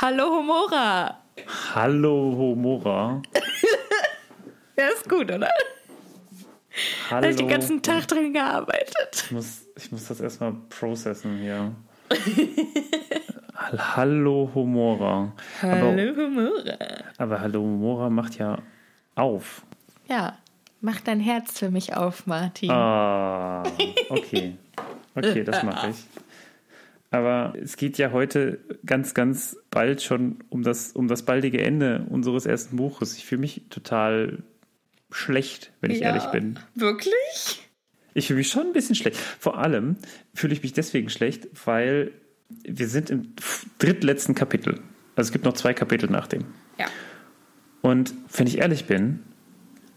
Hallo Homora. Hallo Homora. Ja, ist gut, oder? Hallo. Habe ich den ganzen Tag dran gearbeitet. Ich muss, ich muss das erstmal processen hier. Hall- Hallo Homora. Hallo Homora. Aber, aber Hallo Homora macht ja auf. Ja, mach dein Herz für mich auf, Martin. Ah, okay. Okay, das mache ich. Aber es geht ja heute ganz, ganz bald schon um das, um das baldige Ende unseres ersten Buches. Ich fühle mich total schlecht, wenn ich Ja. ehrlich bin. Wirklich? Ich fühle mich schon ein bisschen schlecht. Vor allem fühle ich mich deswegen schlecht, weil wir sind im drittletzten Kapitel. Also es gibt noch zwei Kapitel nach dem. Ja. Und wenn ich ehrlich bin,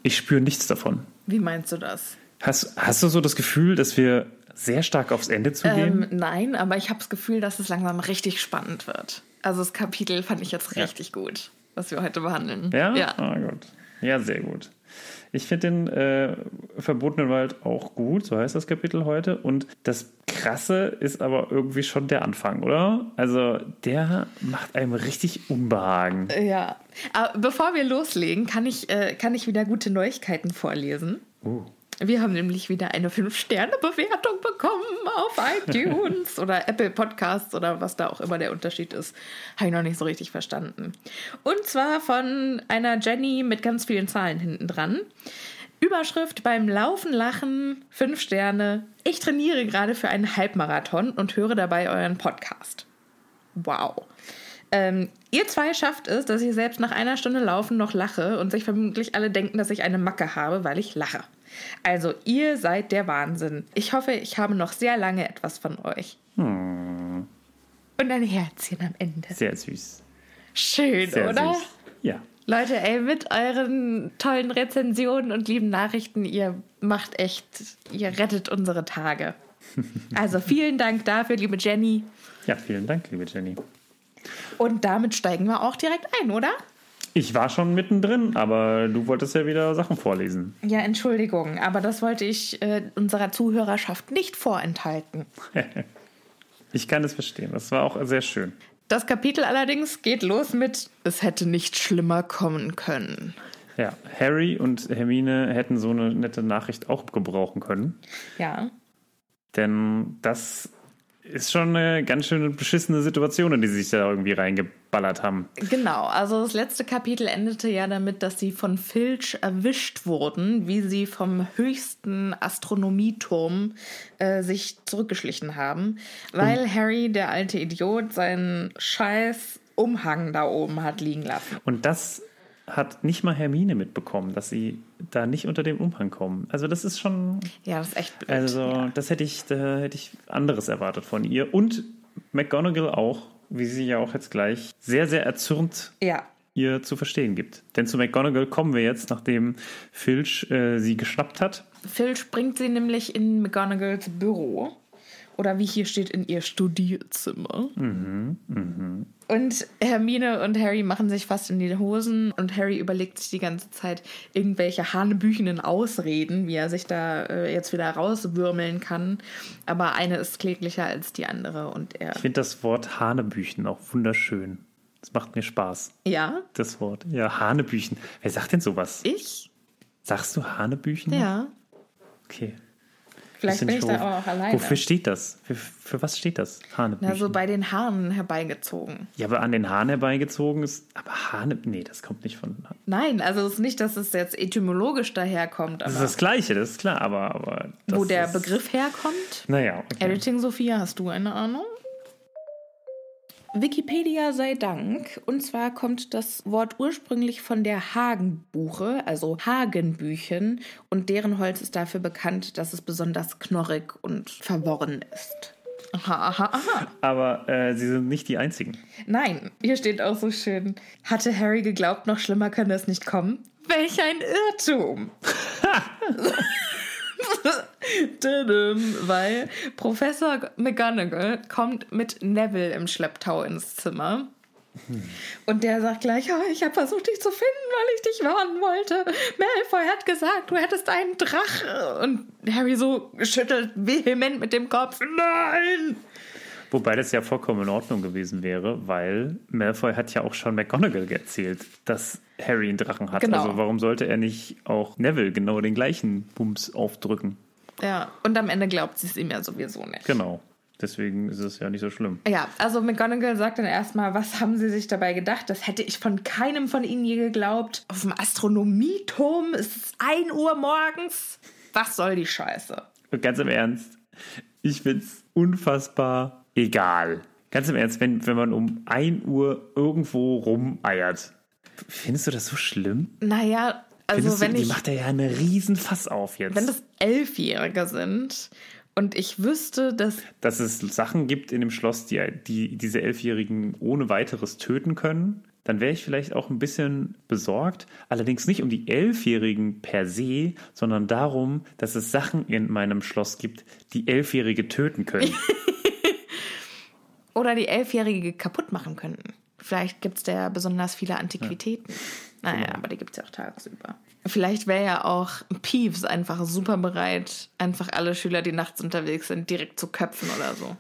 ich spüre nichts davon. Wie meinst du das? Hast, hast du so das Gefühl, dass wir sehr stark aufs Ende zugehen? Ähm, nein, aber ich habe das Gefühl, dass es langsam richtig spannend wird. Also das Kapitel fand ich jetzt Ja. richtig gut, was wir heute behandeln. ja? Ja. Ah, gut. Ja, sehr gut. Ich finde den äh, Verbotenen Wald auch gut, so heißt das Kapitel heute. Und das Krasse ist aber irgendwie schon der Anfang, oder? Also der macht einem richtig Unbehagen. Ja. Aber bevor wir loslegen, kann ich, äh, kann ich wieder gute Neuigkeiten vorlesen. Uh. Wir haben nämlich wieder eine 5-Sterne-Bewertung bekommen auf iTunes oder Apple Podcasts oder was da auch immer der Unterschied ist. Habe ich noch nicht so richtig verstanden. Und zwar von einer Jenny mit ganz vielen Zahlen hinten dran. Überschrift beim Laufen, Lachen, 5 Sterne. Ich trainiere gerade für einen Halbmarathon und höre dabei euren Podcast. Wow. Ähm, ihr zwei schafft es, dass ich selbst nach einer Stunde Laufen noch lache und sich vermutlich alle denken, dass ich eine Macke habe, weil ich lache. Also, ihr seid der Wahnsinn. Ich hoffe, ich habe noch sehr lange etwas von euch. Hm, Und ein Herzchen am Ende. sehr süß. Schön, Sehr oder? süß. Ja. Leute, ey, mit euren tollen Rezensionen und lieben Nachrichten, ihr macht echt, ihr rettet unsere Tage. Also vielen Dank dafür, liebe Jenny. Ja, vielen Dank, liebe Jenny. Und damit steigen wir auch direkt ein, oder? Ich war schon mittendrin, aber du wolltest ja wieder Sachen vorlesen. Ja, Entschuldigung, aber das wollte ich äh, unserer Zuhörerschaft nicht vorenthalten. Ich kann es verstehen. Das war auch sehr schön. Das Kapitel allerdings geht los mit Es hätte nicht schlimmer kommen können. Ja, Harry und Hermine hätten so eine nette Nachricht auch gebrauchen können. Ja. Denn das ist schon eine ganz schön beschissene Situation, in die sie sich da irgendwie reingeballert haben. Genau, also das letzte Kapitel endete ja damit, dass sie von Filch erwischt wurden, wie sie vom höchsten Astronomieturm äh, sich zurückgeschlichen haben, weil Harry, der alte Idiot, seinen scheiß Umhang da oben hat liegen lassen. Und das hat nicht mal Hermine mitbekommen, dass sie da nicht unter dem Umhang kommen. Also das ist schon, Ja, das ist echt blöd. also ja. das hätte ich, da hätte ich anderes erwartet von ihr. Und McGonagall auch, wie sie ja auch jetzt gleich sehr, sehr erzürnt ja. ihr zu verstehen gibt. Denn zu McGonagall kommen wir jetzt, nachdem Filch äh, sie geschnappt hat. Filch bringt sie nämlich in McGonagalls Büro. Oder wie hier steht, in ihr Studierzimmer. Und Hermine und Harry machen sich fast in die Hosen und Harry überlegt sich die ganze Zeit irgendwelche hanebüchenen Ausreden, wie er sich da äh, jetzt wieder rauswürmeln kann. Aber eine ist kläglicher als die andere und er. Ich finde das Wort Hanebüchen auch wunderschön. Das macht mir Spaß, Ja? das Wort. Ja, Hanebüchen. Wer sagt denn sowas? Ich? Sagst du Hanebüchen? Ja. Okay. Vielleicht bin ich da wo- auch alleine. Wofür steht das? Für, für was steht das? Hanebüchen. Na, so bei den Haaren herbeigezogen. ja, aber an den Haaren herbeigezogen ist. Aber Hane. Nee, das kommt nicht von. Nein, also es ist nicht, dass es jetzt etymologisch daherkommt, Das ist aber das Gleiche, das ist klar, aber. aber wo der ist, Begriff herkommt. Naja, okay. Editing Sophia, hast du eine Ahnung? Wikipedia sei Dank. Und zwar kommt das Wort ursprünglich von der Hagenbuche, also Hagenbüchen. Und deren Holz ist dafür bekannt, dass es besonders knorrig und verworren ist. Aha, aha, aha. Aber äh, sie sind nicht die einzigen. Nein, hier steht auch so schön. Hatte Harry geglaubt, noch schlimmer könne es nicht kommen? Welch ein Irrtum! Weil Professor McGonagall kommt mit Neville im Schlepptau ins Zimmer. Und der sagt gleich, oh, ich habe versucht, dich zu finden, weil ich dich warnen wollte. Malfoy hat gesagt, du hättest einen Drache. Und Harry so schüttelt vehement mit dem Kopf. Nein! Wobei das ja vollkommen in Ordnung gewesen wäre, weil Malfoy hat ja auch schon McGonagall erzählt, dass Harry einen Drachen hat. Genau. Also warum sollte er nicht auch Neville genau den gleichen Bums aufdrücken? Ja, und am Ende glaubt sie es ihm ja sowieso nicht. Genau. Deswegen ist es ja nicht so schlimm. Ja, also McGonagall sagt dann erstmal, was haben sie sich dabei gedacht? Das hätte ich von keinem von ihnen je geglaubt. Auf dem Astronomieturm ist es 1 Uhr morgens. Was soll die Scheiße? Und ganz im Ernst, ich find's unfassbar egal. Ganz im Ernst, wenn, wenn man um 1 Uhr irgendwo rumeiert, findest du das so schlimm? Naja, also Findest wenn du, die ich, macht er ja einen riesen Fass auf jetzt. wenn das Elfjährige sind und ich wüsste, dass dass es Sachen gibt in dem Schloss, die, die diese Elfjährigen ohne weiteres töten können, dann wäre ich vielleicht auch ein bisschen besorgt. Allerdings nicht um die Elfjährigen per se, sondern darum, dass es Sachen in meinem Schloss gibt, die Elfjährige töten können. oder die Elfjährige kaputt machen könnten. Vielleicht gibt es da ja besonders viele Antiquitäten. Naja, aber die gibt es ja auch tagsüber. Vielleicht wäre ja auch Peeves einfach super bereit, einfach alle Schüler, die nachts unterwegs sind, direkt zu köpfen oder so.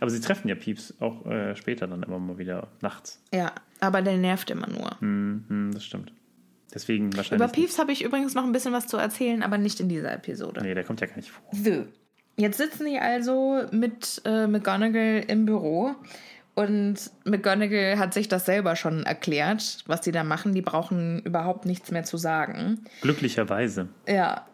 Aber sie treffen ja Pieps auch äh, später dann immer mal wieder nachts. Ja, aber der nervt immer nur. Hm, hm, das stimmt. Deswegen wahrscheinlich. Über Peeves habe ich übrigens noch ein bisschen was zu erzählen, aber nicht in dieser Episode. Nee, der kommt ja gar nicht vor. So, jetzt sitzen die also mit äh, McGonagall im Büro und McGonagall hat sich das selber schon erklärt, was die da machen. Die brauchen überhaupt nichts mehr zu sagen. Glücklicherweise. Ja.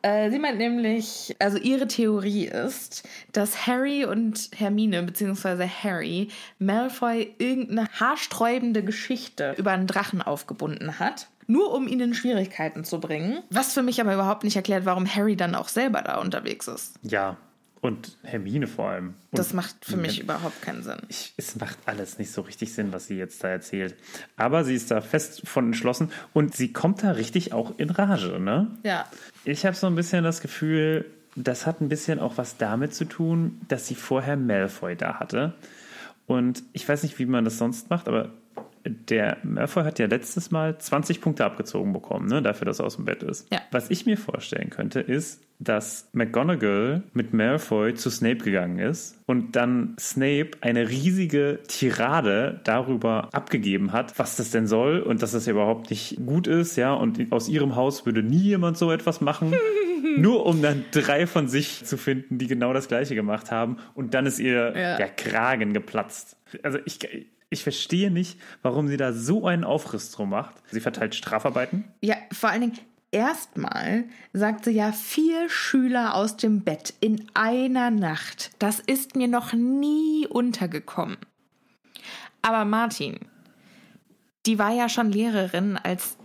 Äh, sie meint nämlich, also ihre Theorie ist, dass Harry und Hermine, beziehungsweise Harry, Malfoy irgendeine haarsträubende Geschichte über einen Drachen aufgebunden hat. Nur um ihn in Schwierigkeiten zu bringen. Was für mich aber überhaupt nicht erklärt, warum Harry dann auch selber da unterwegs ist. Ja. Und Hermine vor allem. Und Das macht für mich überhaupt keinen Sinn. ich, es macht alles nicht so richtig Sinn, was sie jetzt da erzählt. Aber sie ist da fest von entschlossen und sie kommt da richtig auch in Rage, ne? Ja. Ich habe so ein bisschen das Gefühl, das hat ein bisschen auch was damit zu tun, dass sie vorher Malfoy da hatte. Und ich weiß nicht, wie man das sonst macht, aber der Malfoy hat ja letztes Mal 20 Punkte abgezogen bekommen, ne, dafür, dass er aus dem Bett ist. Ja. Was ich mir vorstellen könnte, ist, dass McGonagall mit Malfoy zu Snape gegangen ist und dann Snape eine riesige Tirade darüber abgegeben hat, was das denn soll und dass das ja überhaupt nicht gut ist, ja, und aus ihrem Haus würde nie jemand so etwas machen. Nur um dann drei von sich zu finden, die genau das Gleiche gemacht haben. Und dann ist ihr Ja. der Kragen geplatzt. Also ich, ich verstehe nicht, warum sie da so einen Aufriss drum macht. Sie verteilt Strafarbeiten. Ja, vor allen Dingen, erstmal sagt sie ja vier Schüler aus dem Bett in einer Nacht. Das ist mir noch nie untergekommen. Aber Martin, die war ja schon Lehrerin, als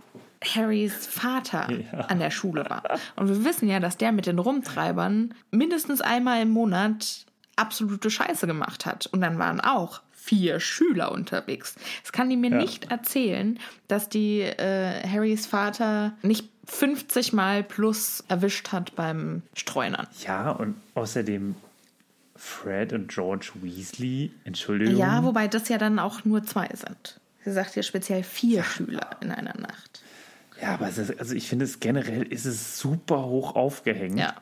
Harrys Vater Ja. an der Schule war. Und wir wissen ja, dass der mit den Rumtreibern mindestens einmal im Monat absolute Scheiße gemacht hat. Und dann waren auch vier Schüler unterwegs. Das kann die mir Ja. nicht erzählen, dass die äh, Harrys Vater nicht 50 Mal plus erwischt hat beim Streunern. Ja, und außerdem Fred und George Weasley, Entschuldigung. Ja, wobei das ja dann auch nur zwei sind. Sie sagt ja speziell vier Schüler in einer Nacht. Ja, aber ist, also ich finde es generell ist es super hoch aufgehängt. Ja.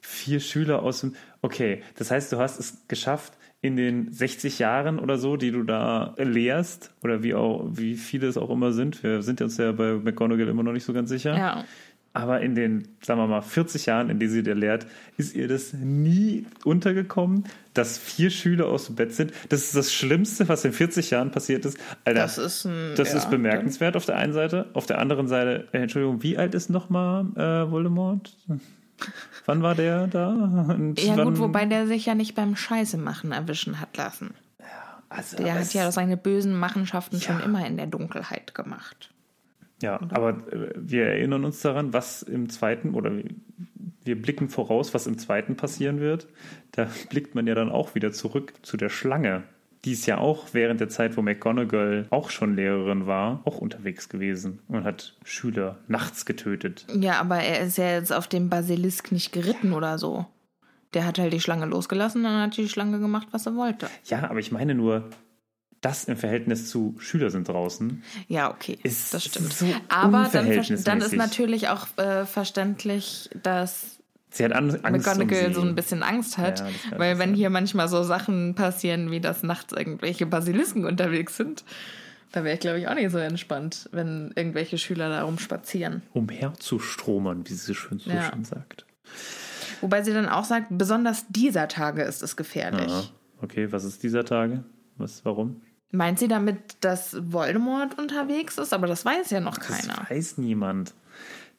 Vier Schüler aus dem. Okay, das heißt, du hast es geschafft, in den 60 Jahren oder so, die du da lehrst, oder wie auch, wie viele es auch immer sind. Wir sind uns ja bei McGonagall immer noch nicht so ganz sicher. Ja. Aber in den, sagen wir mal, 40 Jahren, in denen sie dir lehrt, ist ihr das nie untergekommen, dass vier Schüler aus dem Bett sind. Das ist das Schlimmste, was in 40 Jahren passiert ist. Alter, Das ist ein- das ja, ist bemerkenswert auf der einen Seite. Auf der anderen Seite, äh, Entschuldigung, wie alt ist nochmal äh, Voldemort? Wann war der da? Und Ja gut, wobei der sich ja nicht beim Scheiße machen erwischen hat lassen. also, Der hat ja seine bösen Machenschaften schon Ja. immer in der Dunkelheit gemacht. Ja, aber äh, wir erinnern uns daran, was im zweiten oder wir blicken voraus, was im zweiten passieren wird. Da blickt man ja dann auch wieder zurück zu der Schlange. Die ist ja auch während der Zeit, wo McGonagall auch schon Lehrerin war, auch unterwegs gewesen und hat Schüler nachts getötet. Ja, aber er ist ja jetzt auf dem Basilisk nicht geritten oder so. Der hat halt die Schlange losgelassen, dann hat die Schlange gemacht, was er wollte. Ja, aber ich meine nur, das im Verhältnis zu Schüler sind draußen. Ja, okay, Ist das stimmt. so aber dann, dann ist natürlich auch äh, verständlich, dass Sie hat An Angst McGonagall um so ein bisschen Angst hat, Ja, das weil wenn sein. hier manchmal so Sachen passieren, wie dass nachts irgendwelche Basilisken unterwegs sind, da wäre ich, glaube ich, auch nicht so entspannt, wenn irgendwelche Schüler da rumspazieren. umherzustromern, wie sie schön so Ja. schön sagt. Wobei sie dann auch sagt, besonders dieser Tage ist es gefährlich. Aha. Okay, was ist dieser Tage? Was, warum? Meint sie damit, dass Voldemort unterwegs ist? Aber das weiß ja noch Das keiner. weiß niemand.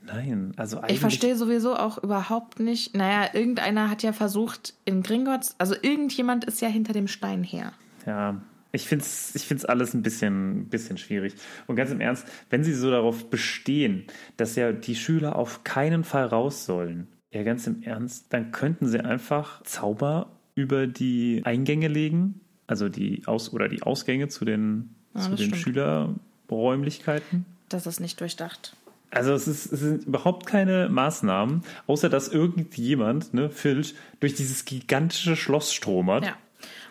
Nein, also eigentlich. Ich verstehe sowieso auch überhaupt nicht. Naja, irgendeiner hat ja versucht, in Gringotts, also irgendjemand ist ja hinter dem Stein her. Ja, ich finde es ich find's alles ein bisschen, bisschen schwierig. Und ganz im Ernst, wenn sie so darauf bestehen, dass ja die Schüler auf keinen Fall raus sollen, ja, ganz im Ernst, dann könnten sie einfach Zauber über die Eingänge legen, also die Aus- oder die Ausgänge zu den, Ja, zu den stimmt. Schülerräumlichkeiten. Das ist nicht durchdacht. Also es, ist, es sind überhaupt keine Maßnahmen, außer dass irgendjemand, ne, Filch, durch dieses gigantische Schloss stromert. Ja.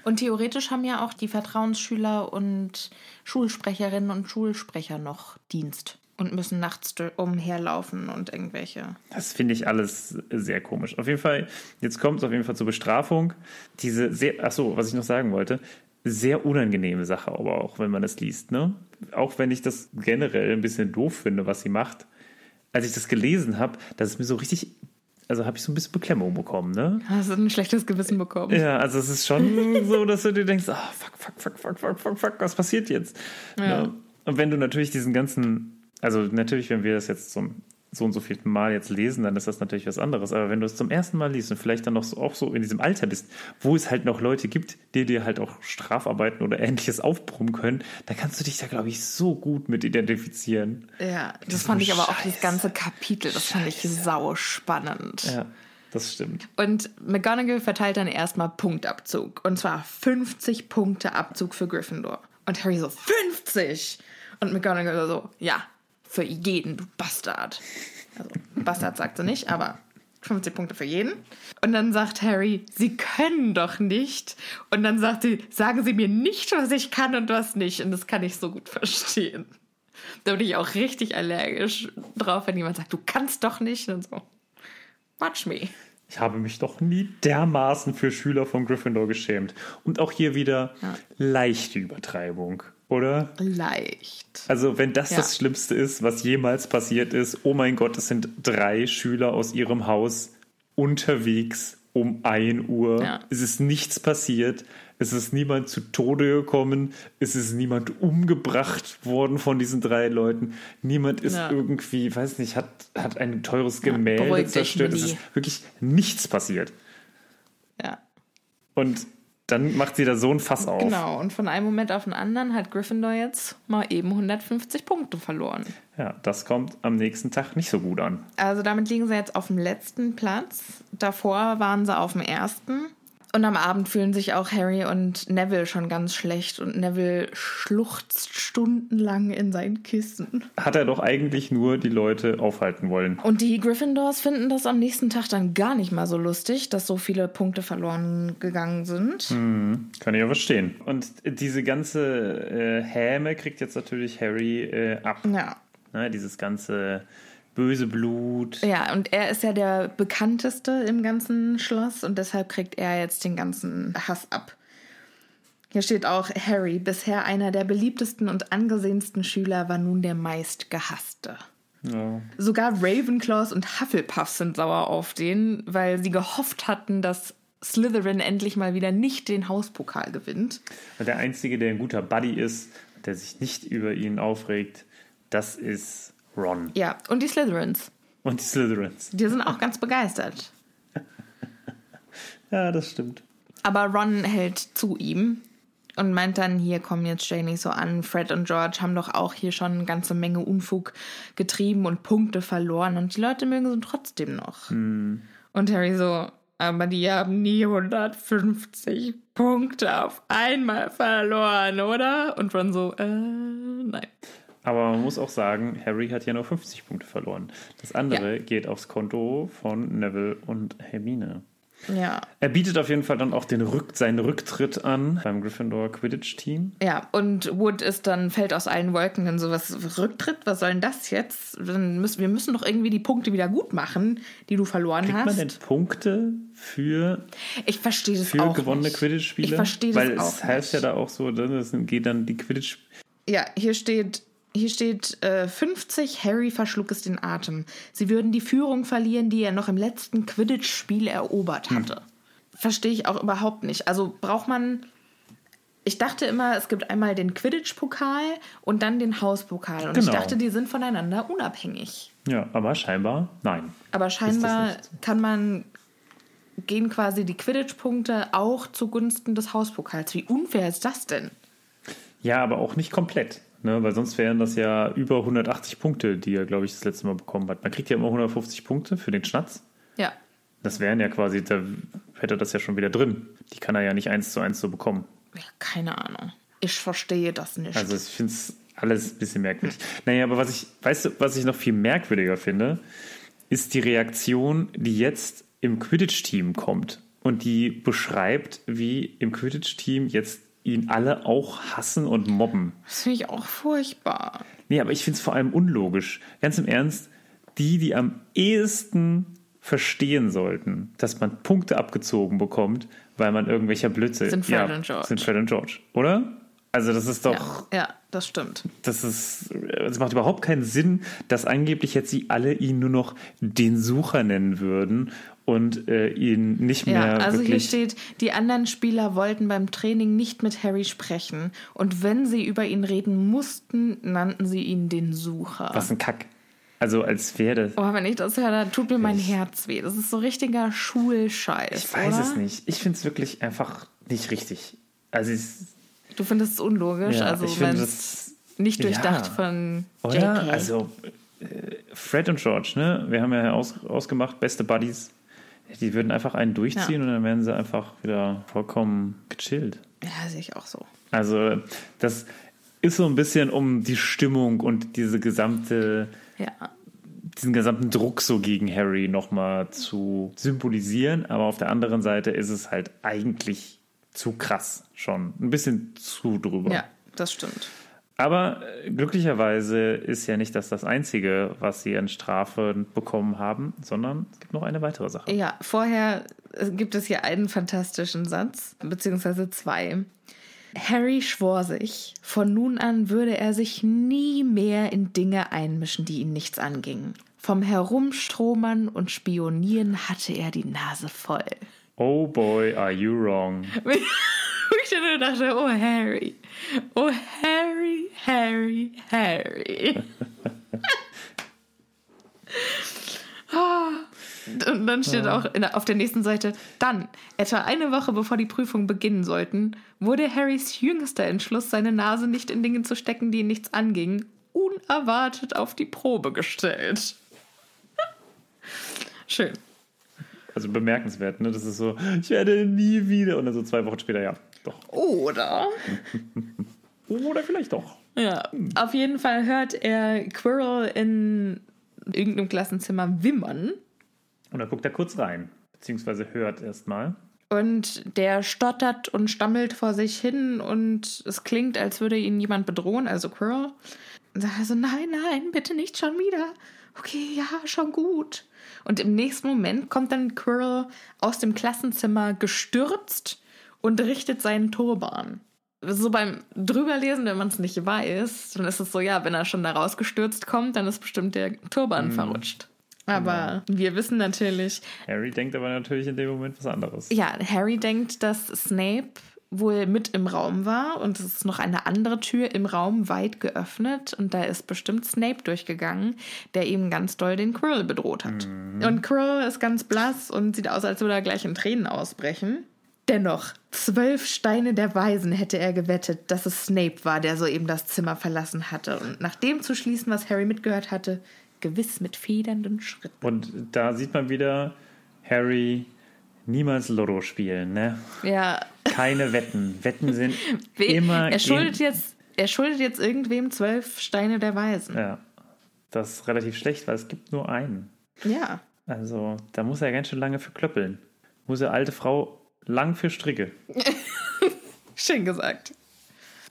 Und theoretisch haben ja auch die Vertrauensschüler und Schulsprecherinnen und Schulsprecher noch Dienst. und müssen nachts umherlaufen und irgendwelche. Das finde ich alles sehr komisch. Auf jeden Fall, jetzt kommt es auf jeden Fall zur Bestrafung. Diese sehr, ach so, was ich noch sagen wollte, sehr unangenehme Sache, aber auch wenn man das liest, ne? Auch wenn ich das generell ein bisschen doof finde, was sie macht. Als ich das gelesen habe, das ist mir so richtig, also habe ich so ein bisschen Beklemmung bekommen, ne? Hast du ein schlechtes Gewissen bekommen? Ja, also es ist schon so, dass du dir denkst, ah, fuck, fuck, fuck, fuck, fuck, fuck, fuck, was passiert jetzt? Ja. Ne? Und wenn du natürlich diesen ganzen, also natürlich, wenn wir das jetzt zum so und so vierten Mal jetzt lesen, dann ist das natürlich was anderes. Aber wenn du es zum ersten Mal liest und vielleicht dann noch so, auch so in diesem Alter bist, wo es halt noch Leute gibt, die dir halt auch Strafarbeiten oder ähnliches aufbrummen können, dann kannst du dich da, glaube ich, so gut mit identifizieren. Ja, das Diese fand ich aber auch das Scheiße. ganze Kapitel, das fand ich sau spannend. Ja, das stimmt. Und McGonagall verteilt dann erstmal Punktabzug. Und zwar 50 Punkte Abzug für Gryffindor. Und Harry so, 50! Und McGonagall so, ja, für jeden, du Bastard. Also, Bastard sagt sie nicht, aber 50 Punkte für jeden. Und dann sagt Harry, sie können doch nicht. Und dann sagt sie, sagen Sie mir nicht, was ich kann und was nicht. Und das kann ich so gut verstehen. Da bin ich auch richtig allergisch drauf, wenn jemand sagt, du kannst doch nicht. Und so, watch me. Ich habe mich doch nie dermaßen für Schüler von Gryffindor geschämt. Und auch hier wieder leichte Übertreibung, oder? Leicht. Also, wenn das Ja. das Schlimmste ist, was jemals passiert ist, oh mein Gott, es sind drei Schüler aus ihrem Haus unterwegs um 1 Uhr. Ja. Es ist nichts passiert. Es ist niemand zu Tode gekommen. Es ist niemand umgebracht worden von diesen drei Leuten. Niemand ist Ja. irgendwie, weiß nicht, hat, hat ein teures Gemälde dich, zerstört. Es ist wirklich nichts passiert. Ja. Und dann macht sie da so ein Fass auf. Genau, und von einem Moment auf den anderen hat Gryffindor jetzt mal eben 150 Punkte verloren. Ja, das kommt am nächsten Tag nicht so gut an. Also damit liegen sie jetzt auf dem letzten Platz. Davor waren sie auf dem ersten. Und am Abend fühlen sich auch Harry und Neville schon ganz schlecht. Und Neville schluchzt stundenlang in sein Kissen. Hat er doch eigentlich nur die Leute aufhalten wollen. Und die Gryffindors finden das am nächsten Tag dann gar nicht mal so lustig, dass so viele Punkte verloren gegangen sind. Kann ich ja verstehen. Und diese ganze äh, Häme kriegt jetzt natürlich Harry äh, ab. Ja. Ne, dieses ganze böse Blut. Ja, und er ist ja der bekannteste im ganzen Schloss und deshalb kriegt er jetzt den ganzen Hass ab. Hier steht auch Harry, bisher einer der beliebtesten und angesehensten Schüler, war nun der meist gehasste. Ja. Sogar Ravenclaws und Hufflepuff sind sauer auf den, weil sie gehofft hatten, dass Slytherin endlich mal wieder nicht den Hauspokal gewinnt. Und der Einzige, der ein guter Buddy ist, der sich nicht über ihn aufregt, das ist Ron. Ja, und die Slytherins. Und die Slytherins. Die sind auch ganz begeistert. Ja, das stimmt. Aber Ron hält zu ihm und meint dann, hier kommen jetzt Janie so an. Fred und George haben doch auch hier schon eine ganze Menge Unfug getrieben und Punkte verloren und die Leute mögen sie trotzdem noch. Und Harry so, aber die haben nie 150 Punkte auf einmal verloren, oder? Und Ron so, äh, nein. Aber man muss auch sagen, Harry hat ja nur 50 Punkte verloren. Das andere geht aufs Konto von Neville und Hermine. Ja. Er bietet auf jeden Fall dann auch den Rück seinen Rücktritt an beim Gryffindor Quidditch-Team. Ja, und Wood ist dann, fällt aus allen Wolken dann so, was, Rücktritt, was soll denn das jetzt? Dann müssen, wir müssen doch irgendwie die Punkte wieder gut machen, die du verloren Kriegt hast. man denn Punkte für, Ich verstehe das für auch gewonnene nicht. Quidditch-Spiele? Ich verstehe das Weil auch es heißt ja nicht. da auch so, das geht dann die Quidditch. Ja, hier steht, hier steht äh, 50, Harry verschlug es den Atem. Sie würden die Führung verlieren, die er noch im letzten Quidditch-Spiel erobert Hm. hatte. Verstehe ich auch überhaupt nicht. Also braucht man. Ich dachte immer, es gibt einmal den Quidditch-Pokal und dann den Hauspokal. Und ich Genau. dachte, die sind voneinander unabhängig. Ja, aber scheinbar nein. Aber scheinbar kann man gehen quasi die Quidditch-Punkte auch zugunsten des Hauspokals. Wie unfair ist das denn? Ja, aber auch nicht komplett. Ne, weil sonst wären das ja über 180 Punkte, die er, glaube ich, das letzte Mal bekommen hat. Man kriegt ja immer 150 Punkte für den Schnatz. Ja. Das wären ja quasi, da hätte er das ja schon wieder drin. Die kann er ja nicht eins zu eins so bekommen. ja keine Ahnung. Ich verstehe das nicht. Also ich finde es alles ein bisschen merkwürdig. Naja, aber was ich, weißt du, was ich noch viel merkwürdiger finde, ist die Reaktion, die jetzt im Quidditch-Team kommt und die beschreibt, wie im Quidditch-Team jetzt ihn alle auch hassen und mobben. Das finde ich auch furchtbar. Nee, aber ich finde es vor allem unlogisch. Ganz im Ernst, die, die am ehesten verstehen sollten, dass man Punkte abgezogen bekommt, weil man irgendwelcher Blödsinn Sind Fred und George. Sind Fred und George, oder? Also das ist doch, Ja, ja, das stimmt. das ist, es macht überhaupt keinen Sinn, dass angeblich jetzt sie alle ihn nur noch den Sucher nennen würden und äh, ihn nicht mehr Ja, also hier steht, die anderen Spieler wollten beim Training nicht mit Harry sprechen und wenn sie über ihn reden mussten, nannten sie ihn den Sucher. was ein Kack. Also als wäre das. Oh, wenn ich das höre, dann tut mir mein Herz weh. Das ist so richtiger Schulscheiß. Ich weiß oder? es nicht. Ich finde es wirklich einfach nicht richtig. Also Du findest es unlogisch, ja, also ich wenn es nicht durchdacht ja. von Oder? JK. Also, äh, Fred und George, ne? Wir haben ja aus, ausgemacht, beste Buddies. Die würden einfach einen durchziehen und dann wären sie einfach wieder vollkommen gechillt. ja, sehe ich auch so. Also, das ist so ein bisschen um die Stimmung und diese gesamte, Ja. diesen gesamten Druck so gegen Harry nochmal zu symbolisieren. Aber auf der anderen Seite ist es halt eigentlich zu krass schon. Ein bisschen zu drüber. Ja, das stimmt. Aber äh, glücklicherweise ist ja nicht das das Einzige, was sie an Strafe bekommen haben, sondern es gibt noch eine weitere Sache. Ja, vorher äh, gibt es hier einen fantastischen Satz, beziehungsweise zwei. Harry schwor sich, von nun an würde er sich nie mehr in Dinge einmischen, die ihn nichts angingen. Vom Herumstromern und Spionieren hatte er die Nase voll. Oh boy, are you wrong. Ich dachte, oh Harry, oh Harry, Harry, Harry. Ah. Und dann steht auch in, auf der nächsten Seite, dann, etwa eine Woche bevor die Prüfungen beginnen sollten, wurde Harrys jüngster Entschluss, seine Nase nicht in Dingen zu stecken, die ihn nichts angingen, unerwartet auf die Probe gestellt. Schön. Also bemerkenswert, ne? Das ist so, ich werde nie wieder. Und dann so zwei Wochen später, ja, doch. Oder? Oder vielleicht doch. Ja, auf jeden Fall hört er Quirrell in irgendeinem Klassenzimmer wimmern. Und dann guckt er kurz rein, beziehungsweise hört erstmal. Und der stottert und stammelt vor sich hin und es klingt, als würde ihn jemand bedrohen, also Quirrell. Und sagt er so, nein, nein, bitte nicht schon wieder. Okay, ja, schon gut. Und im nächsten Moment kommt dann Quirrell aus dem Klassenzimmer gestürzt und richtet seinen Turban. So beim drüberlesen, wenn man es nicht weiß, dann ist es so, ja, wenn er schon da rausgestürzt kommt, dann ist bestimmt der Turban verrutscht. Aber wir wissen natürlich, Harry denkt aber natürlich in dem Moment was anderes. ja, Harry denkt, dass Snape wohl mit im Raum war und es ist noch eine andere Tür im Raum weit geöffnet und da ist bestimmt Snape durchgegangen, der ihm ganz doll den Quirrell bedroht hat. Und Quirrell ist ganz blass und sieht aus, als würde er gleich in Tränen ausbrechen. Dennoch, zwölf Steine der Weisen hätte er gewettet, dass es Snape war, der soeben das Zimmer verlassen hatte. Und nach dem zu schließen, was Harry mitgehört hatte, gewiss mit federnden Schritten. Und da sieht man wieder Harry niemals Lotto spielen, ne? Ja, Keine Wetten. Wetten sind We- immer. er schuldet jetzt, er schuldet jetzt irgendwem zwölf Steine der Weisen. Ja. Das ist relativ schlecht, weil es gibt nur einen. Ja. Also, da muss er ganz schön lange für klöppeln. Muss er alte Frau lang für Stricke. Schön gesagt.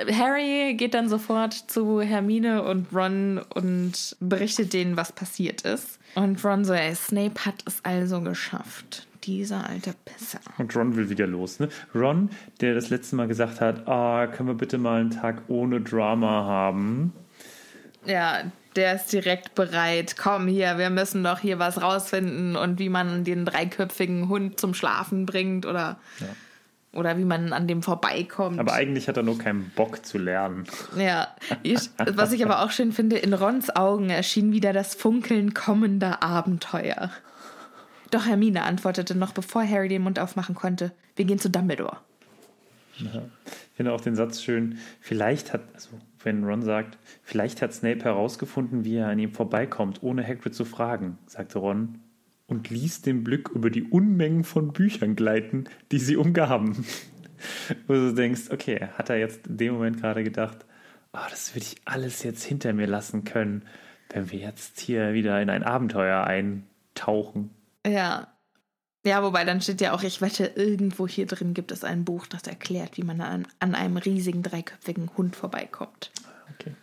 Harry geht dann sofort zu Hermine und Ron und berichtet denen, was passiert ist. Und Ron so, ey, Snape hat es also geschafft. Dieser alte Pisser. Und Ron will wieder los. Ne? Ron, der das letzte Mal gesagt hat, ah, können wir bitte mal einen Tag ohne Drama haben? Ja, der ist direkt bereit. Komm hier, wir müssen doch hier was rausfinden und wie man den dreiköpfigen Hund zum Schlafen bringt oder, oder wie man an dem vorbeikommt. Aber eigentlich hat er nur keinen Bock zu lernen. Ja, ich, was ich aber auch schön finde, in Rons Augen erschien wieder das Funkeln kommender Abenteuer. Doch Hermine antwortete noch, bevor Harry den Mund aufmachen konnte, wir gehen zu Dumbledore. Ich finde auch den Satz schön, vielleicht hat, also wenn Ron sagt, vielleicht hat Snape herausgefunden, wie er an ihm vorbeikommt, ohne Hagrid zu fragen, sagte Ron und ließ den Blick über die Unmengen von Büchern gleiten, die sie umgaben. Wo du denkst, okay, hat er jetzt in dem Moment gerade gedacht, oh, das würde ich alles jetzt hinter mir lassen können, wenn wir jetzt hier wieder in ein Abenteuer eintauchen. Ja, Ja, wobei dann steht ja auch, ich wette, irgendwo hier drin gibt es ein Buch, das erklärt, wie man an, an einem riesigen dreiköpfigen Hund vorbeikommt. Okay.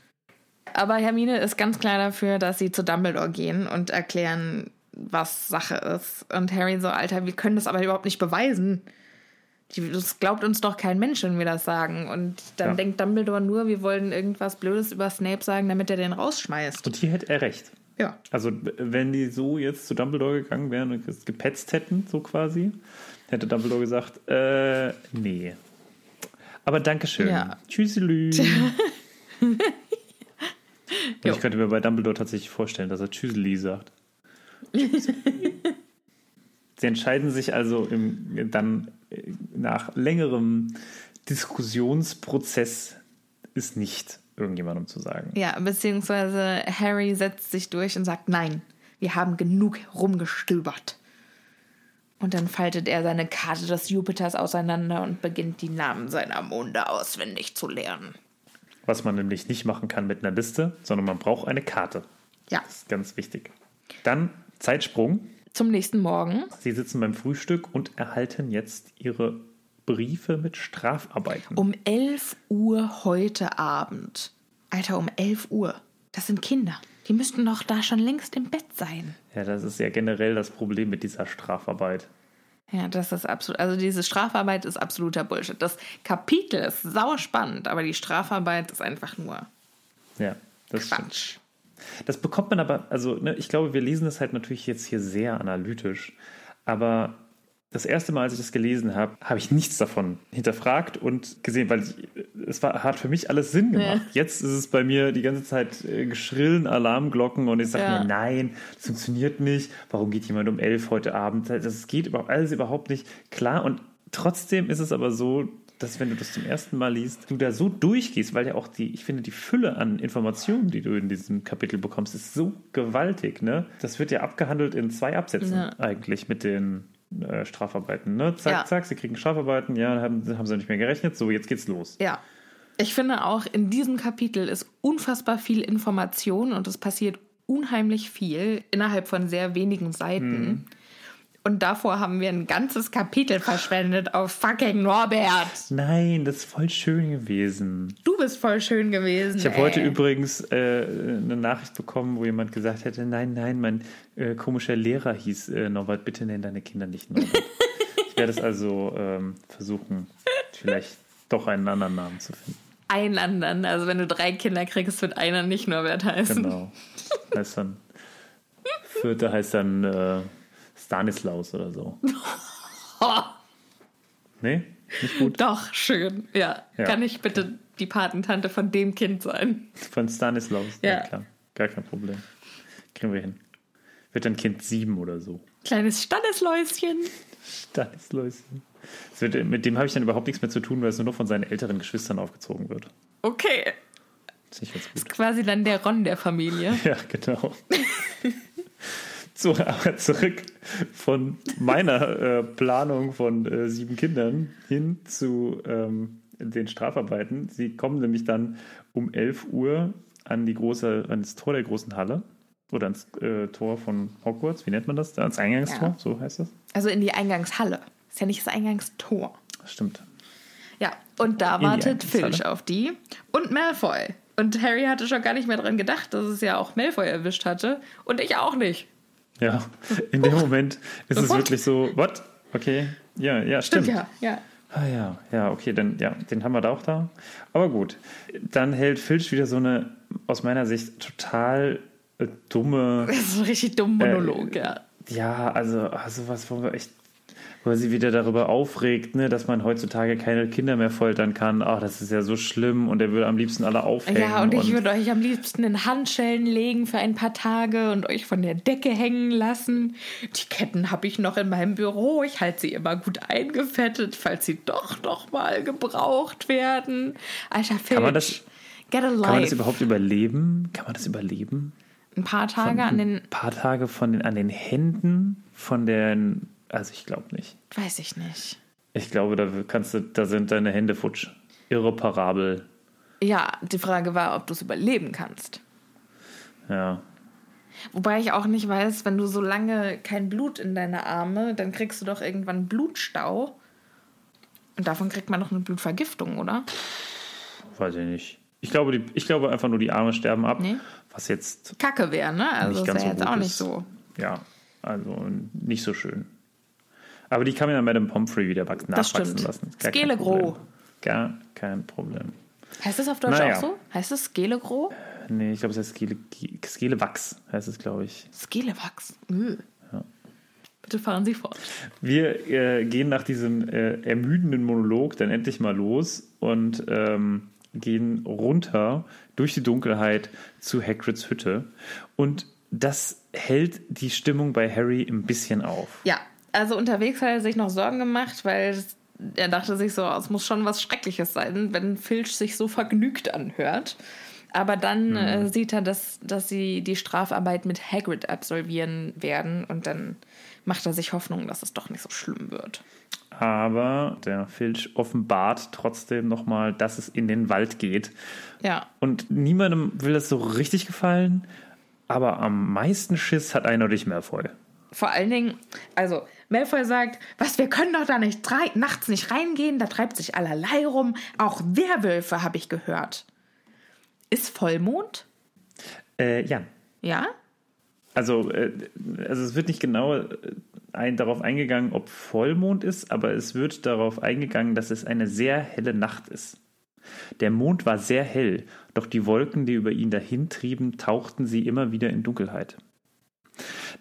Aber Hermine ist ganz klar dafür, dass sie zu Dumbledore gehen und erklären, was Sache ist. Und Harry so, Alter, wir können das aber überhaupt nicht beweisen. Das glaubt uns doch kein Mensch, wenn wir das sagen. Und dann Ja. denkt Dumbledore nur, wir wollen irgendwas Blödes über Snape sagen, damit er den rausschmeißt. Und hier hätte er recht. Ja. Also, wenn die so jetzt zu Dumbledore gegangen wären und es gepetzt hätten, so quasi, hätte Dumbledore gesagt, äh, nee. Aber Dankeschön. Ja. Tschüsselü. Jo. ich könnte mir bei Dumbledore tatsächlich vorstellen, dass er Tschüsseli sagt. Sie entscheiden sich also im, dann äh, nach längerem Diskussionsprozess ist nicht irgendjemandem zu sagen. Ja, beziehungsweise Harry setzt sich durch und sagt, nein, wir haben genug rumgestöbert. Und dann faltet er seine Karte des Jupiters auseinander und beginnt die Namen seiner Monde auswendig zu lernen. Was man nämlich nicht machen kann mit einer Liste, sondern man braucht eine Karte. Ja, Das ist ganz wichtig. Dann Zeitsprung. zum nächsten Morgen. Sie sitzen beim Frühstück und erhalten jetzt ihre Briefe mit Strafarbeiten. Um 11 Uhr heute Abend. Alter, um 11 Uhr. Das sind Kinder. Die müssten doch da schon längst im Bett sein. Ja, das ist ja generell das Problem mit dieser Strafarbeit. Ja, das ist absolut. Also, diese Strafarbeit ist absoluter Bullshit. Das Kapitel ist sauspannend, aber die Strafarbeit ist einfach nur Ja, das stimmt. Quatsch. Das bekommt man aber, also ne, ich glaube, wir lesen das halt natürlich jetzt hier sehr analytisch, aber das erste Mal, als ich das gelesen habe, habe ich nichts davon hinterfragt und gesehen, weil ich, es war, hat für mich alles Sinn gemacht. Jetzt ist es bei mir die ganze Zeit äh, geschrillen Alarmglocken und ich sage Ja. mir, nein, das funktioniert nicht. Warum geht jemand um elf heute Abend? Das geht über, alles überhaupt nicht klar und trotzdem ist es aber so, dass wenn du das zum ersten Mal liest, du da so durchgehst, weil ja auch die, ich finde, die Fülle an Informationen, die du in diesem Kapitel bekommst, ist so gewaltig, ne? Das wird ja abgehandelt in zwei Absätzen Ja. eigentlich mit den äh, Strafarbeiten, ne? Zack, Ja. zack, sie kriegen Strafarbeiten, ja, haben, haben sie nicht mehr gerechnet, so, jetzt geht's los. Ja. Ich finde auch, in diesem Kapitel ist unfassbar viel Information und es passiert unheimlich viel innerhalb von sehr wenigen Seiten. Und davor haben wir ein ganzes Kapitel verschwendet auf fucking Norbert. Nein, das ist voll schön gewesen. Du bist voll schön gewesen. Ich habe heute übrigens äh, eine Nachricht bekommen, wo jemand gesagt hätte, nein, nein, mein äh, komischer Lehrer hieß äh, Norbert, bitte nenn deine Kinder nicht Norbert. ich werde es also ähm, versuchen, vielleicht doch einen anderen Namen zu finden. einen anderen. Also wenn du drei Kinder kriegst, wird einer nicht Norbert heißen. Genau. heißt dann, Vierte heißt dann äh, Stanislaus oder so. Nee? Nicht gut? doch, schön. Ja. Ja. Kann ich bitte die Patentante von dem Kind sein? Von Stanislaus. Ja. klar. Gar kein Problem. Kriegen wir hin. Wird dann Kind sieben oder so. Kleines. Stanisläuschen. Das wird, mit dem habe ich dann überhaupt nichts mehr zu tun, weil es nur noch von seinen älteren Geschwistern aufgezogen wird. Okay. Das ist ganz gut. Quasi dann der Ron der Familie. Ja, genau. so, aber zurück von meiner äh, Planung von äh, sieben Kindern hin zu ähm, den Strafarbeiten. Sie kommen nämlich dann um 11 Uhr an die große, ans Tor der großen Halle oder ans äh, Tor von Hogwarts. Wie nennt man das? Ans Eingangstor, Ja. so heißt das. Also in die Eingangshalle. Ist ja nicht das Eingangstor. Stimmt. Ja, und da In wartet. Filch auf die und Malfoy. Und Harry hatte schon gar nicht mehr dran gedacht, dass es ja auch Malfoy erwischt hatte. Und ich auch nicht. Ja, in dem Moment ist es What? wirklich so, what? Okay, ja, ja, stimmt. Ja, ja. Ah ja, ja, okay, dann ja, den haben wir da auch da. Aber gut, dann hält Filch wieder so eine aus meiner Sicht total äh, dumme, Das ist ein richtig dummer Monolog, ja. ja, also, also was, wo wir echt, er sie wieder darüber aufregt, ne, dass man heutzutage keine Kinder mehr foltern kann. Ach, das ist ja so schlimm und er würde am liebsten alle aufhängen. Ja, und ich würde euch am liebsten in Handschellen legen für ein paar Tage und euch von der Decke hängen lassen. Die Ketten habe ich noch in meinem Büro. Ich halte sie immer gut eingefettet, falls sie doch noch mal gebraucht werden. Alter Filch, Kann man das- get a kann man das life. überhaupt überleben? Kann man das überleben? Ein paar Tage an den, Ein paar Tage von den, an den Händen von den, also ich glaube nicht. weiß ich nicht. Ich glaube, da kannst du, da sind deine Hände futsch. Irreparabel. Ja, die Frage war, ob du es überleben kannst. Ja. Wobei ich auch nicht weiß, wenn du so lange kein Blut in deine Arme, dann kriegst du doch irgendwann Blutstau. Und davon kriegt man doch eine Blutvergiftung, oder? Weiß ich nicht. Ich glaube, die, ich glaube einfach nur, die Arme sterben ab. Nee. Was jetzt Kacke wäre, ne? Also ganz ja so jetzt auch ist. nicht so. Ja, also nicht so schön. Aber die kann man ja mit dem Pomfrey wieder wachsen, Das nachwachsen stimmt. lassen. Gar Skelegro. Gar kein Problem. Heißt das auf Deutsch Naja. auch so? Heißt das Skelegro? Nee, ich glaube, es heißt Skele, Skelewachs, heißt es, glaube ich. Skelewachs. Äh. Bitte fahren Sie fort. Wir äh, gehen nach diesem äh, ermüdenden Monolog dann endlich mal los und ähm, gehen runter durch die Dunkelheit zu Hagrids Hütte. Und das hält die Stimmung bei Harry ein bisschen auf. Ja, also unterwegs hat er sich noch Sorgen gemacht, weil es- er dachte sich so, es muss schon was Schreckliches sein, wenn Filch sich so vergnügt anhört. Aber dann äh, sieht er, dass, dass sie die Strafarbeit mit Hagrid absolvieren werden und dann macht er sich Hoffnung, dass es doch nicht so schlimm wird. Aber der Filch offenbart trotzdem nochmal, dass es in den Wald geht. Ja, Und niemandem will das so richtig gefallen. Aber am meisten Schiss hat eindeutig Malfoy. Vor allen Dingen, also Malfoy sagt, was, wir können doch da nicht nachts nicht reingehen, da treibt sich allerlei rum. Auch Werwölfe habe ich gehört. Ist Vollmond? Äh, ja, Ja? Also, äh, also es wird nicht genau äh, ein, darauf eingegangen, ob Vollmond ist, aber es wird darauf eingegangen, dass es eine sehr helle Nacht ist. Der Mond war sehr hell, doch die Wolken, die über ihn dahintrieben, tauchten sie immer wieder in Dunkelheit.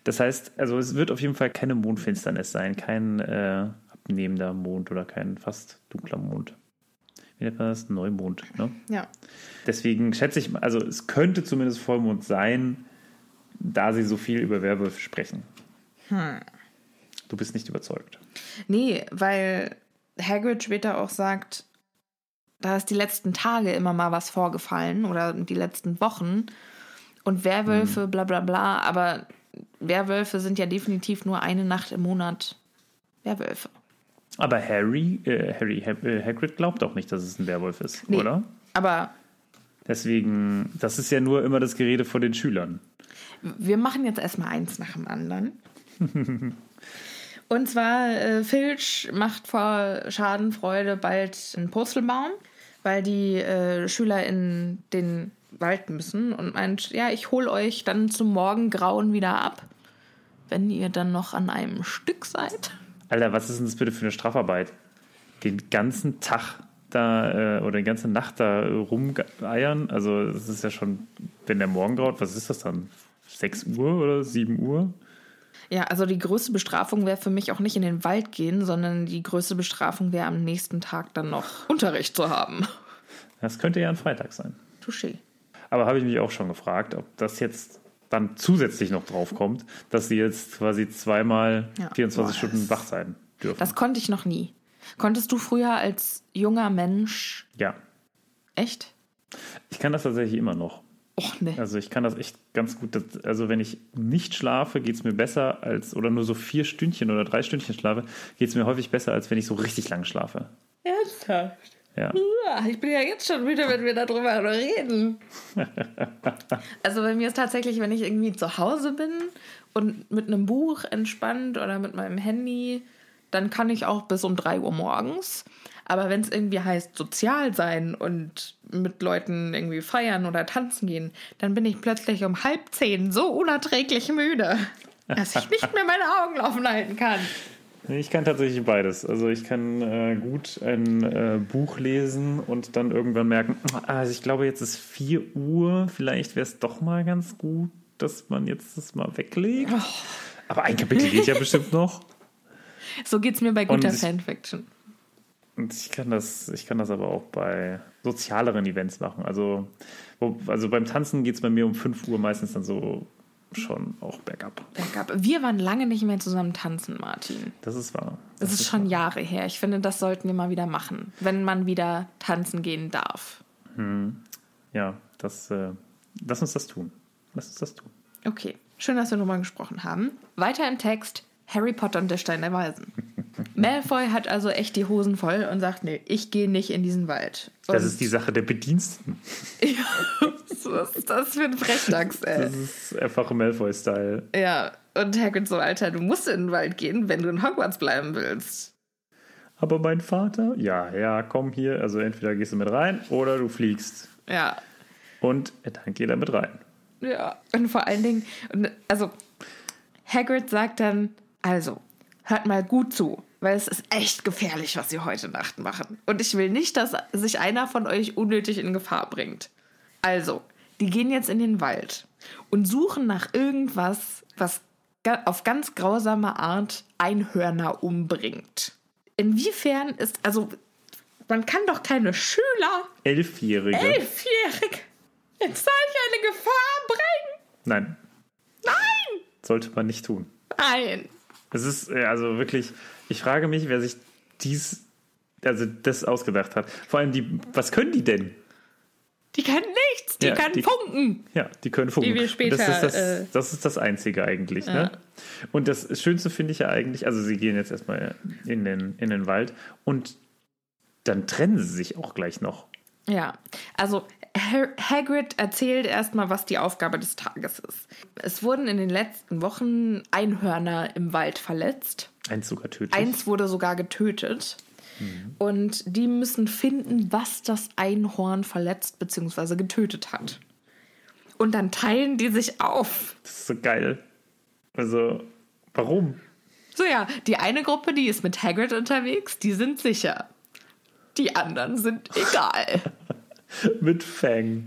Das heißt, also es wird auf jeden Fall keine Mondfinsternis sein, kein äh, abnehmender Mond oder kein fast dunkler Mond. Wie nennt man das? Neumond, ne? Ja. Deswegen schätze ich, also es könnte zumindest Vollmond sein, da sie so viel über Werwölfe sprechen. Du bist nicht überzeugt. Nee, weil Hagrid später auch sagt, da ist die letzten Tage immer mal was vorgefallen oder die letzten Wochen und Werwölfe, bla bla bla, aber Werwölfe sind ja definitiv nur eine Nacht im Monat Werwölfe. Aber Harry, äh, Harry, Ha- äh, Hagrid glaubt auch nicht, dass es ein Werwolf ist, Nee. oder? Aber Deswegen, das ist ja nur immer das Gerede vor den Schülern. wir machen jetzt erstmal eins nach dem anderen. Und zwar, äh, Filch macht vor Schadenfreude bald einen Purzelbaum, weil die äh, Schüler in den Wald müssen und meint, ja, ich hol euch dann zum Morgengrauen wieder ab, wenn ihr dann noch an einem Stück seid. Alter, was ist denn das bitte für eine Strafarbeit? Den ganzen Tag da äh, oder die ganze Nacht da äh, rumeiern? Also, das ist ja schon, wenn der Morgen graut, was ist das dann? 6 Uhr oder 7 Uhr? Ja, also die größte Bestrafung wäre für mich auch nicht in den Wald gehen, sondern die größte Bestrafung wäre am nächsten Tag dann noch Unterricht zu haben. Das könnte ja ein Freitag sein. Touché. Aber habe ich mich auch schon gefragt, ob das jetzt dann zusätzlich noch drauf kommt, dass sie jetzt quasi zweimal Ja. 24 Boah, Stunden wach sein dürfen. Das konnte ich noch nie. Konntest du früher als junger Mensch ja, echt? ich kann das tatsächlich immer noch. Och ne. Also ich kann das echt ganz gut. Das, also wenn ich nicht schlafe, geht es mir besser als, oder nur so vier Stündchen oder drei Stündchen schlafe, geht es mir häufig besser, als wenn ich so richtig lang schlafe. Ernsthaft? Ja. Ich bin ja jetzt schon müde, wenn wir darüber reden. also bei mir ist tatsächlich, wenn ich irgendwie zu Hause bin und mit einem Buch entspannt oder mit meinem Handy, dann kann ich auch bis um 3 Uhr morgens. Aber wenn es irgendwie heißt, sozial sein und mit Leuten irgendwie feiern oder tanzen gehen, dann bin ich plötzlich um halb zehn so unerträglich müde, dass ich nicht mehr meine Augen laufen halten kann. Ich kann tatsächlich beides. Also ich kann äh, gut ein äh, Buch lesen und dann irgendwann merken, also ich glaube, jetzt ist 4 Uhr, vielleicht wäre es doch mal ganz gut, dass man jetzt das mal weglegt. Aber ein Kapitel geht ja bestimmt noch. So geht's mir bei guter Und ich- Fanfiction. Und ich kann das, ich kann das aber auch bei sozialeren Events machen. Also, wo, also beim Tanzen geht es bei mir um 5 Uhr meistens dann so schon auch bergab. Bergab. Wir waren lange nicht mehr zusammen tanzen, Martin. Das ist wahr. Das ist schon Jahre her. Ich finde, das sollten wir mal wieder machen, wenn man wieder tanzen gehen darf. Ja, das, äh, lass uns das tun. Lass uns das tun. Okay, schön, dass wir nochmal gesprochen haben. Weiter im Text: Harry Potter und der Stein der Weisen. Malfoy hat also echt die Hosen voll und sagt: Nee, ich gehe nicht in diesen Wald. Das Und- ist die Sache der Bediensteten. Was ist das für ein Frechdachs, ey? Das ist einfach Malfoy-Style. Ja, und Hagrid so, Alter, du musst in den Wald gehen, wenn du in Hogwarts bleiben willst. Aber mein Vater, ja, ja, komm hier, also entweder gehst du mit rein oder du fliegst. Ja, Und dann geht er mit rein. ja. Und vor allen Dingen, und also Hagrid sagt dann, also, hört mal gut zu, weil es ist echt gefährlich, was sie heute Nacht machen. Und ich will nicht, dass sich einer von euch unnötig in Gefahr bringt. Also, die gehen jetzt in den Wald und suchen nach irgendwas, was auf ganz grausame Art Einhörner umbringt. Inwiefern ist, also, man kann doch keine Schüler, Elfjährige. elfjährig, in solch eine Gefahr bringen. Nein, Nein! sollte man nicht tun. Nein! Es ist äh, also wirklich, ich frage mich, wer sich dies, also das ausgedacht hat. Vor allem die, was können die denn? Die kann nichts, die Ja, kann die- funken. Ja, die können funken. Wie wir später, das, ist das, äh, das ist das Einzige eigentlich. Ne? Und das Schönste finde ich ja eigentlich, also sie gehen jetzt erstmal in den, in den Wald und dann trennen sie sich auch gleich noch. Ja, also Ha- Hagrid erzählt erstmal, was die Aufgabe des Tages ist. Es wurden in den letzten Wochen Einhörner im Wald verletzt. Eins sogar tödlich. Eins wurde sogar getötet. Und die müssen finden, was das Einhorn verletzt bzw. getötet hat. Und dann teilen die sich auf. Das ist so geil. Also, warum? So ja, die eine Gruppe, die ist mit Hagrid unterwegs, die sind sicher. Die anderen sind egal. Mit Fang.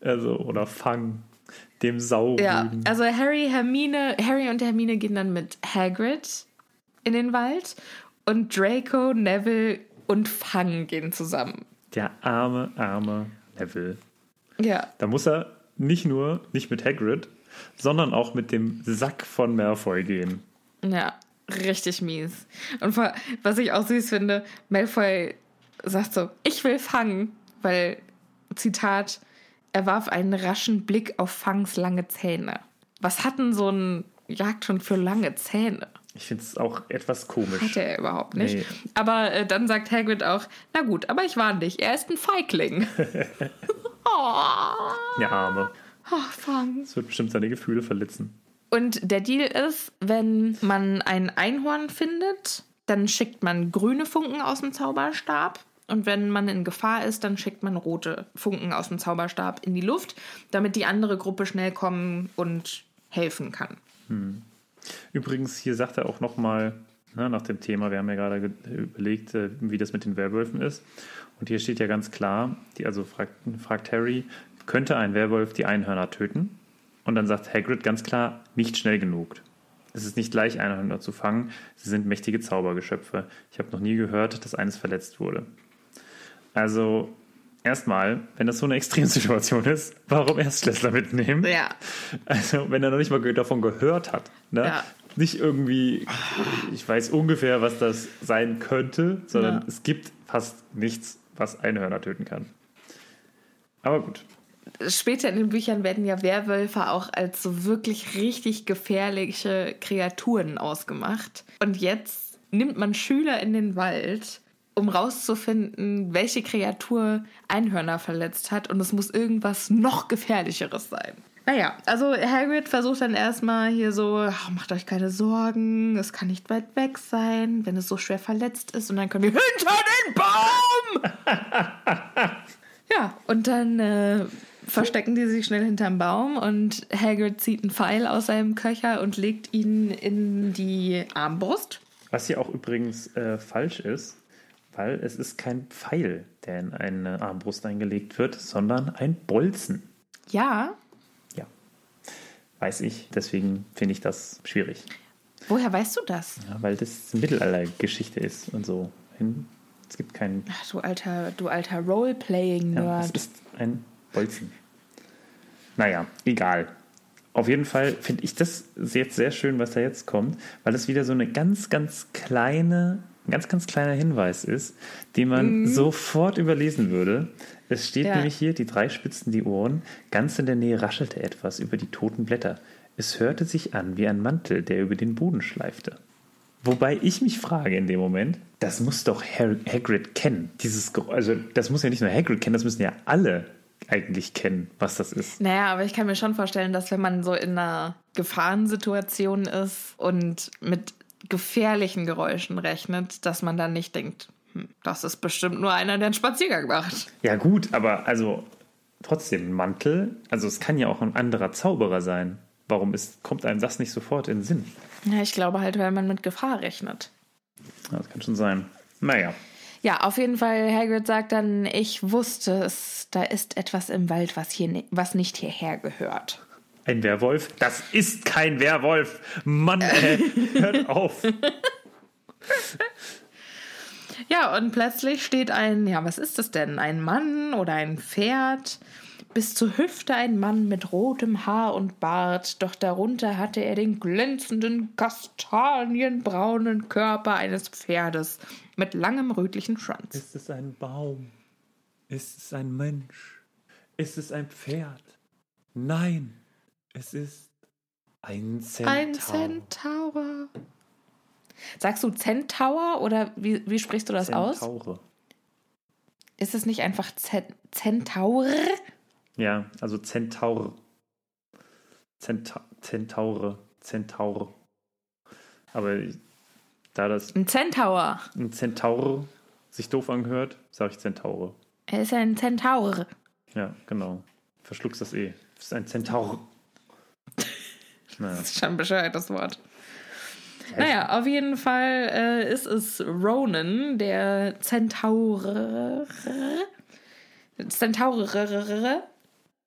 Also, oder Fang. Dem Saurüden. Ja, also Harry, Hermine, Harry und Hermine gehen dann mit Hagrid in den Wald und Draco, Neville und Fang gehen zusammen. Der arme, arme Neville. Ja, Da muss er nicht nur nicht mit Hagrid, sondern auch mit dem Sack von Malfoy gehen. ja, richtig mies. Und vor, was ich auch süß finde, Malfoy sagt so, ich will Fang, weil, Zitat, er warf einen raschen Blick auf Fangs lange Zähne. Was hat denn so ein Jagd schon für lange Zähne? Ich finde es auch etwas komisch. Hat er überhaupt nicht. Nee. Aber äh, dann sagt Hagrid auch, na gut, aber ich warne dich, er ist ein Feigling. oh, Der Arme. oh, Fang. Das wird bestimmt seine Gefühle verletzen. Und der Deal ist, wenn man ein Einhorn findet, dann schickt man grüne Funken aus dem Zauberstab. Und wenn man in Gefahr ist, dann schickt man rote Funken aus dem Zauberstab in die Luft, damit die andere Gruppe schnell kommen und helfen kann. Übrigens, hier sagt er auch nochmal, nach dem Thema, wir haben ja gerade ge- überlegt, äh, wie das mit den Werwölfen ist. Und hier steht ja ganz klar, die, also fragt, fragt Harry, könnte ein Werwolf die Einhörner töten? Und dann sagt Hagrid ganz klar, nicht schnell genug. Es ist nicht leicht, Einhörner zu fangen. Sie sind mächtige Zaubergeschöpfe. Ich habe noch nie gehört, dass eines verletzt wurde. Also, erstmal, wenn das so eine Extremsituation ist, warum Erstklässler mitnehmen? Ja. Also, wenn er noch nicht mal davon gehört hat. Ne? Ja. Nicht irgendwie, ich weiß ungefähr, was das sein könnte, sondern Ja. es gibt fast nichts, was Einhörner töten kann. Aber gut. Später in den Büchern werden ja Werwölfe auch als so wirklich richtig gefährliche Kreaturen ausgemacht. Und jetzt nimmt man Schüler in den Wald, um rauszufinden, welche Kreatur Einhörner verletzt hat. Und es muss irgendwas noch gefährlicheres sein. Naja, also Hagrid versucht dann erstmal hier so, "Ach, macht euch keine Sorgen, es kann nicht weit weg sein, wenn es so schwer verletzt ist. Und dann können wir hinter den Baum! Ja, und dann äh, verstecken die sich schnell hinterm Baum und Hagrid zieht einen Pfeil aus seinem Köcher und legt ihn in die Armbrust. Was hier auch übrigens äh, falsch ist, weil es ist kein Pfeil, der in eine Armbrust eingelegt wird, sondern ein Bolzen. Ja, Ja, weiß ich. Deswegen finde ich das schwierig. woher weißt du das? Ja, weil das Mittelaltergeschichte ist und so. Es gibt keinen Ach, du alter, du alter Ja, Roleplaying-Nerd. es ist ein Bolzen. Naja, egal. Auf jeden Fall finde ich das jetzt sehr schön, was da jetzt kommt, weil es wieder so eine ganz, ganz kleine, ein ganz, ganz kleiner Hinweis ist, den man sofort überlesen würde. Es steht Ja. nämlich hier, die drei spitzten die Ohren, ganz in der Nähe raschelte etwas über die toten Blätter. Es hörte sich an wie ein Mantel, der über den Boden schleifte. Wobei ich mich frage in dem Moment, das muss doch Hagrid kennen. Dieses, also das muss ja nicht nur Hagrid kennen, das müssen ja alle eigentlich kennen, was das ist. Naja, aber ich kann mir schon vorstellen, dass wenn man so in einer Gefahrensituation ist und mit gefährlichen Geräuschen rechnet, dass man dann nicht denkt, hm, das ist bestimmt nur einer, der einen Spaziergang macht. Ja, gut, aber also trotzdem Mantel, also es kann ja auch ein anderer Zauberer sein. Warum ist, kommt einem das nicht sofort in den Sinn? Ja, ich glaube halt, weil man mit Gefahr rechnet. Ja, das kann schon sein. Naja. Ja, auf jeden Fall, Hagrid sagt dann, ich wusste es, da ist etwas im Wald, was, hier, ni- was nicht hierher gehört. Ein Werwolf? Das ist kein Werwolf! Mann, ey, hört auf! Ja, und plötzlich steht ein, ja, was ist das denn? Ein Mann oder ein Pferd? Bis zur Hüfte ein Mann mit rotem Haar und Bart, doch darunter hatte er den glänzenden, kastanienbraunen Körper eines Pferdes mit langem rötlichen Schwanz. Ist es ein Baum? Ist es ein Mensch? Ist es ein Pferd? Nein, es ist ein Zentaur. Ein Centaur. Sagst du Centaur oder wie, wie sprichst du das aus? Zentaure. Ist es nicht einfach Centaur? Ja, also Zentaur. Zenta Zentaure. Zentaur. Aber ich- da das Ein Centaur. ein Zentaur sich doof anhört, sage ich Zentaure. Er ist ein Centaur. Ja, genau. Verschluckst das eh. Ist ein Zentaur. Naja. Das ist schon bescheuert, das Wort. Naja, auf jeden Fall äh, ist es Ronan, der Zentaur. Zentaur.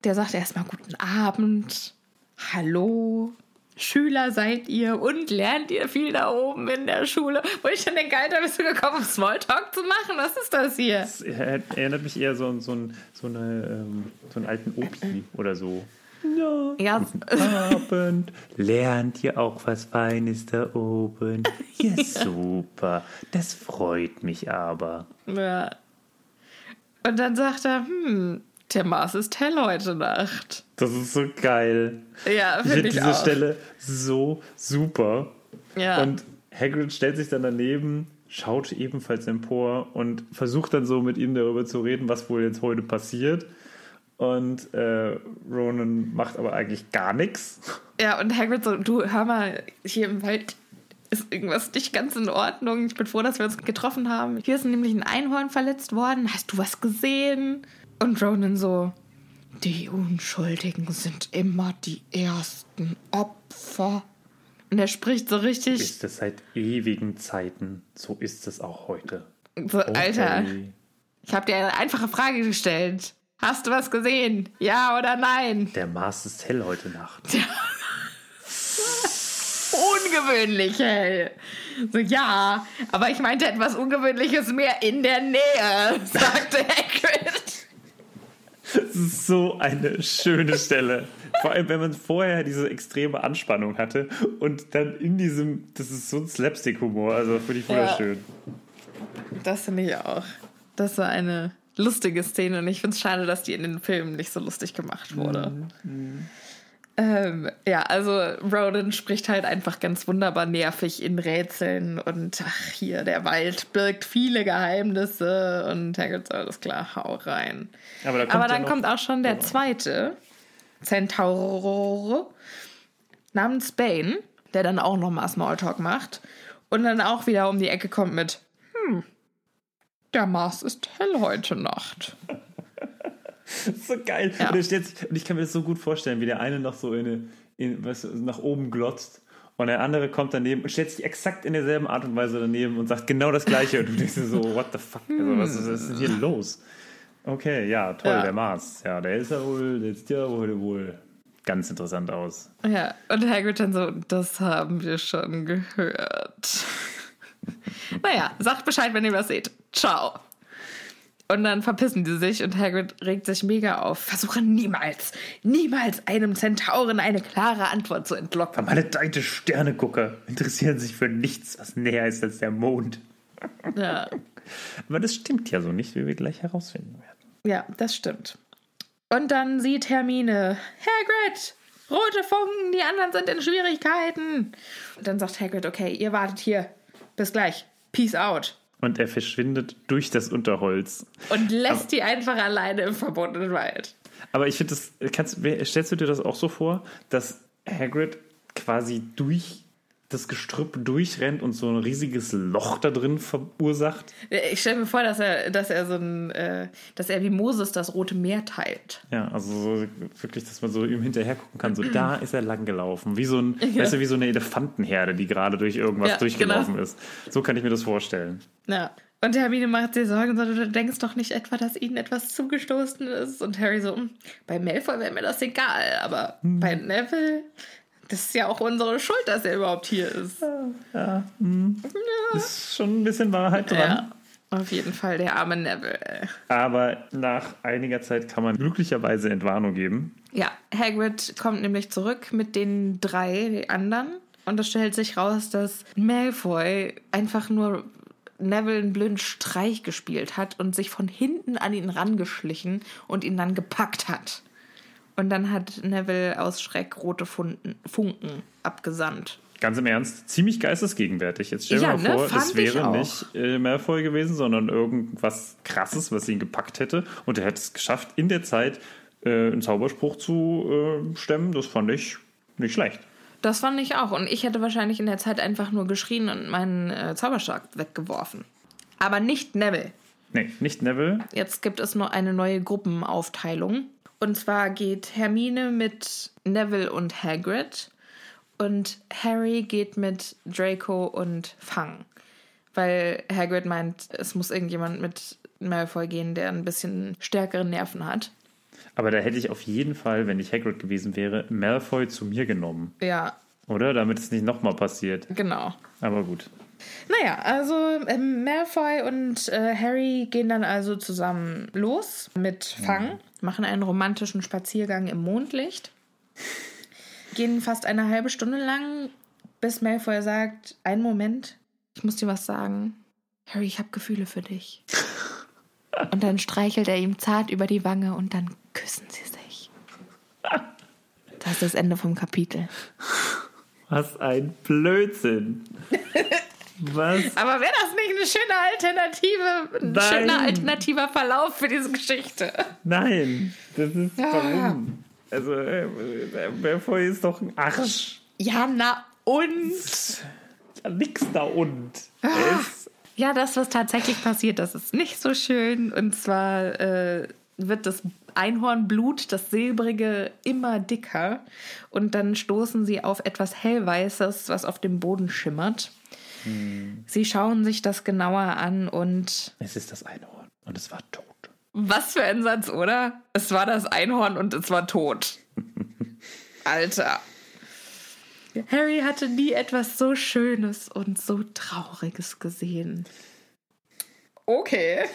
Der sagt erstmal Guten Abend. Hallo. Schüler seid ihr und lernt ihr viel da oben in der Schule. Wo ich schon denke, Alter, bist du gekommen, um Smalltalk zu machen? Was ist das hier? Das er- erinnert mich eher so an so, ein, so, eine, ähm, so einen alten Opi oder so. Ja. Ja, Abend. Lernt ihr auch was Feines da oben? Ja, super. Das freut mich aber. Ja. Und dann sagt er, hm, der Mars ist hell heute Nacht. Das ist so geil. Ja, Ich finde finde ich diese auch. Stelle so super. Ja. Und Hagrid stellt sich dann daneben, schaut ebenfalls empor und versucht dann so mit ihm darüber zu reden, was wohl jetzt heute passiert. Und äh, Ronan macht aber eigentlich gar nichts. ja, und Hagrid so, du, hör mal, hier im Wald ist irgendwas nicht ganz in Ordnung. Ich bin froh, dass wir uns getroffen haben. Hier ist nämlich ein Einhorn verletzt worden. Hast du was gesehen? Und Ronan so, die Unschuldigen sind immer die ersten Opfer. Und er spricht so richtig, Ist es seit ewigen Zeiten. So ist es auch heute. so, Alter, Okay. ich habe dir eine einfache Frage gestellt. Hast du was gesehen? Ja oder nein? Der Mars ist hell heute Nacht. ungewöhnlich hell. So, ja, aber ich meinte etwas Ungewöhnliches mehr in der Nähe, sagte Hagrid. Das ist so eine schöne Stelle. Vor allem, wenn man vorher diese extreme Anspannung hatte und dann in diesem, das ist so ein Slapstick-Humor, also finde ich wunderschön. Das finde ich auch. Das war eine lustige Szene und ich finde es schade, dass die in den Filmen nicht so lustig gemacht wurde. Ähm, ja, also Ronan spricht halt einfach ganz wunderbar nervig in Rätseln und ach, hier, der Wald birgt viele Geheimnisse und Hagrid so, alles klar, hau rein. Aber, da kommt Aber ja dann noch- kommt auch schon der zweite Centaur namens Bane, der dann auch nochmal Smalltalk macht und dann auch wieder um die Ecke kommt mit, hm, der Mars ist hell heute Nacht. So geil. Ja. Und, sich, und ich kann mir das so gut vorstellen, wie der eine noch so in, in, du, nach oben glotzt und der andere kommt daneben und stellt sich exakt in derselben Art und Weise daneben und sagt genau das Gleiche. Und du denkst dir so, what the fuck? Also, was, ist, was ist denn hier los? Okay, ja, toll, Ja. der Mars. Ja, der ist ja wohl, der sieht ja wohl, wohl ganz interessant aus. Ja, und Hagrid dann so, das haben wir schon gehört. Naja, sagt Bescheid, wenn ihr was seht. Ciao. Und dann verpissen die sich und Hagrid regt sich mega auf. Versuche niemals, niemals einem Zentauren eine klare Antwort zu entlocken. Maledeite Sternegucker interessieren sich für nichts, was näher ist als der Mond. Ja, Aber das stimmt ja so nicht, wie wir gleich herausfinden werden. ja, das stimmt. Und dann sieht Hermine, Hagrid, rote Funken, die anderen sind in Schwierigkeiten. Und dann sagt Hagrid, okay, ihr wartet hier. Bis gleich. Peace out. Und er verschwindet durch das Unterholz. Und lässt die einfach alleine im verbotenen Wald. Aber ich finde das, kannst, stellst du dir das auch so vor, dass Hagrid quasi durch das Gestrüpp durchrennt und so ein riesiges Loch da drin verursacht? Ich stelle mir vor, dass er, dass er so ein, äh, dass er wie Moses das Rote Meer teilt. Ja, also so wirklich, dass man so ihm hinterher gucken kann. So, da ist er lang gelaufen. Wie so ein, ja. weißt du, wie so eine Elefantenherde, die gerade durch irgendwas ja, durchgelaufen genau. ist. So kann ich mir das vorstellen. Ja. Und Hermine macht sich Sorgen, sondern du denkst doch nicht etwa, dass ihnen etwas zugestoßen ist. Und Harry so, hm, bei Malfoy wäre mir das egal, aber hm. bei Neville, das ist ja auch unsere Schuld, dass er überhaupt hier ist. Ja, ja. Hm. ja. ist schon ein bisschen Wahrheit dran. Ja. Auf jeden Fall der arme Neville. Aber nach einiger Zeit kann man glücklicherweise Entwarnung geben. Ja, Hagrid kommt nämlich zurück mit den drei anderen. Und es stellt sich raus, dass Malfoy einfach nur Neville einen blöden Streich gespielt hat und sich von hinten an ihn rangeschlichen und ihn dann gepackt hat. Und dann hat Neville aus Schreck rote Funken, Funken abgesandt. Ganz im Ernst, ziemlich geistesgegenwärtig. Jetzt stell dir ja, mal ne? vor, Fand es wäre nicht äh, Malfoy gewesen, sondern irgendwas Krasses, was ihn gepackt hätte. Und er hätte es geschafft, in der Zeit äh, einen Zauberspruch zu äh, stemmen. Das fand ich nicht schlecht. Das fand ich auch. Und ich hätte wahrscheinlich in der Zeit einfach nur geschrien und meinen äh, Zauberstab weggeworfen. Aber nicht Neville. Nee, nicht Neville. Jetzt gibt es noch eine neue Gruppenaufteilung. Und zwar geht Hermine mit Neville und Hagrid. Und Harry geht mit Draco und Fang. Weil Hagrid meint, es muss irgendjemand mit Malfoy gehen, der ein bisschen stärkere Nerven hat. Aber da hätte ich auf jeden Fall, wenn ich Hagrid gewesen wäre, Malfoy zu mir genommen. Ja. Oder? Damit es nicht nochmal passiert. Genau. Aber gut. Naja, also ähm, Malfoy und äh, Harry gehen dann also zusammen los mit Fang, mhm. machen einen romantischen Spaziergang im Mondlicht, gehen fast eine halbe Stunde lang, bis Malfoy sagt, einen Moment, ich muss dir was sagen. Harry, ich habe Gefühle für dich. Und dann streichelt er ihm zart über die Wange und dann küssen sie sich. Das ist das Ende vom Kapitel. Was ein Blödsinn. Was? Aber wäre das nicht eine schöne Alternative, ein Nein. schöner alternativer Verlauf für diese Geschichte? Nein, das ist ja. warum? Also, äh, Malfoy ist doch ein Arsch. Ja, na und? Ja, nix da und. Ah. Ja, das, was tatsächlich passiert, das ist nicht so schön. Und zwar äh, wird das Einhornblut, das silbrige, immer dicker. Und dann stoßen sie auf etwas Hellweißes, was auf dem Boden schimmert. Hm. Sie schauen sich das genauer an und. Es ist das Einhorn und es war tot. Was für ein Satz, oder? Es war das Einhorn und es war tot. Alter. Harry hatte nie etwas so Schönes und so Trauriges gesehen. Okay.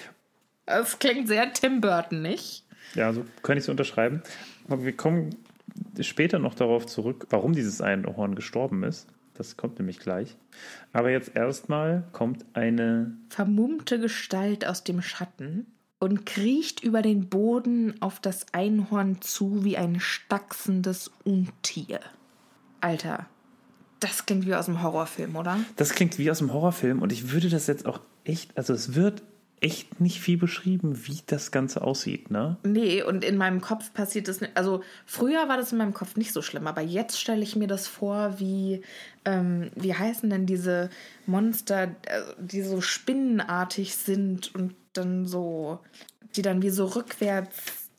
Das klingt sehr Tim Burton, nicht? Ja, so kann ich es unterschreiben. Aber wir kommen später noch darauf zurück, warum dieses Einhorn gestorben ist. Das kommt nämlich gleich. Aber jetzt erstmal kommt eine vermummte Gestalt aus dem Schatten und kriecht über den Boden auf das Einhorn zu wie ein stachsendes Untier. Alter, das klingt wie aus einem Horrorfilm, oder? Das klingt wie aus einem Horrorfilm und ich würde das jetzt auch echt, also es wird echt nicht viel beschrieben, wie das Ganze aussieht, ne? Nee, und in meinem Kopf passiert das nicht. Also früher war das in meinem Kopf nicht so schlimm, aber jetzt stelle ich mir das vor, wie, ähm, wie heißen denn diese Monster, äh, die so spinnenartig sind und dann so, die dann wie so rückwärts,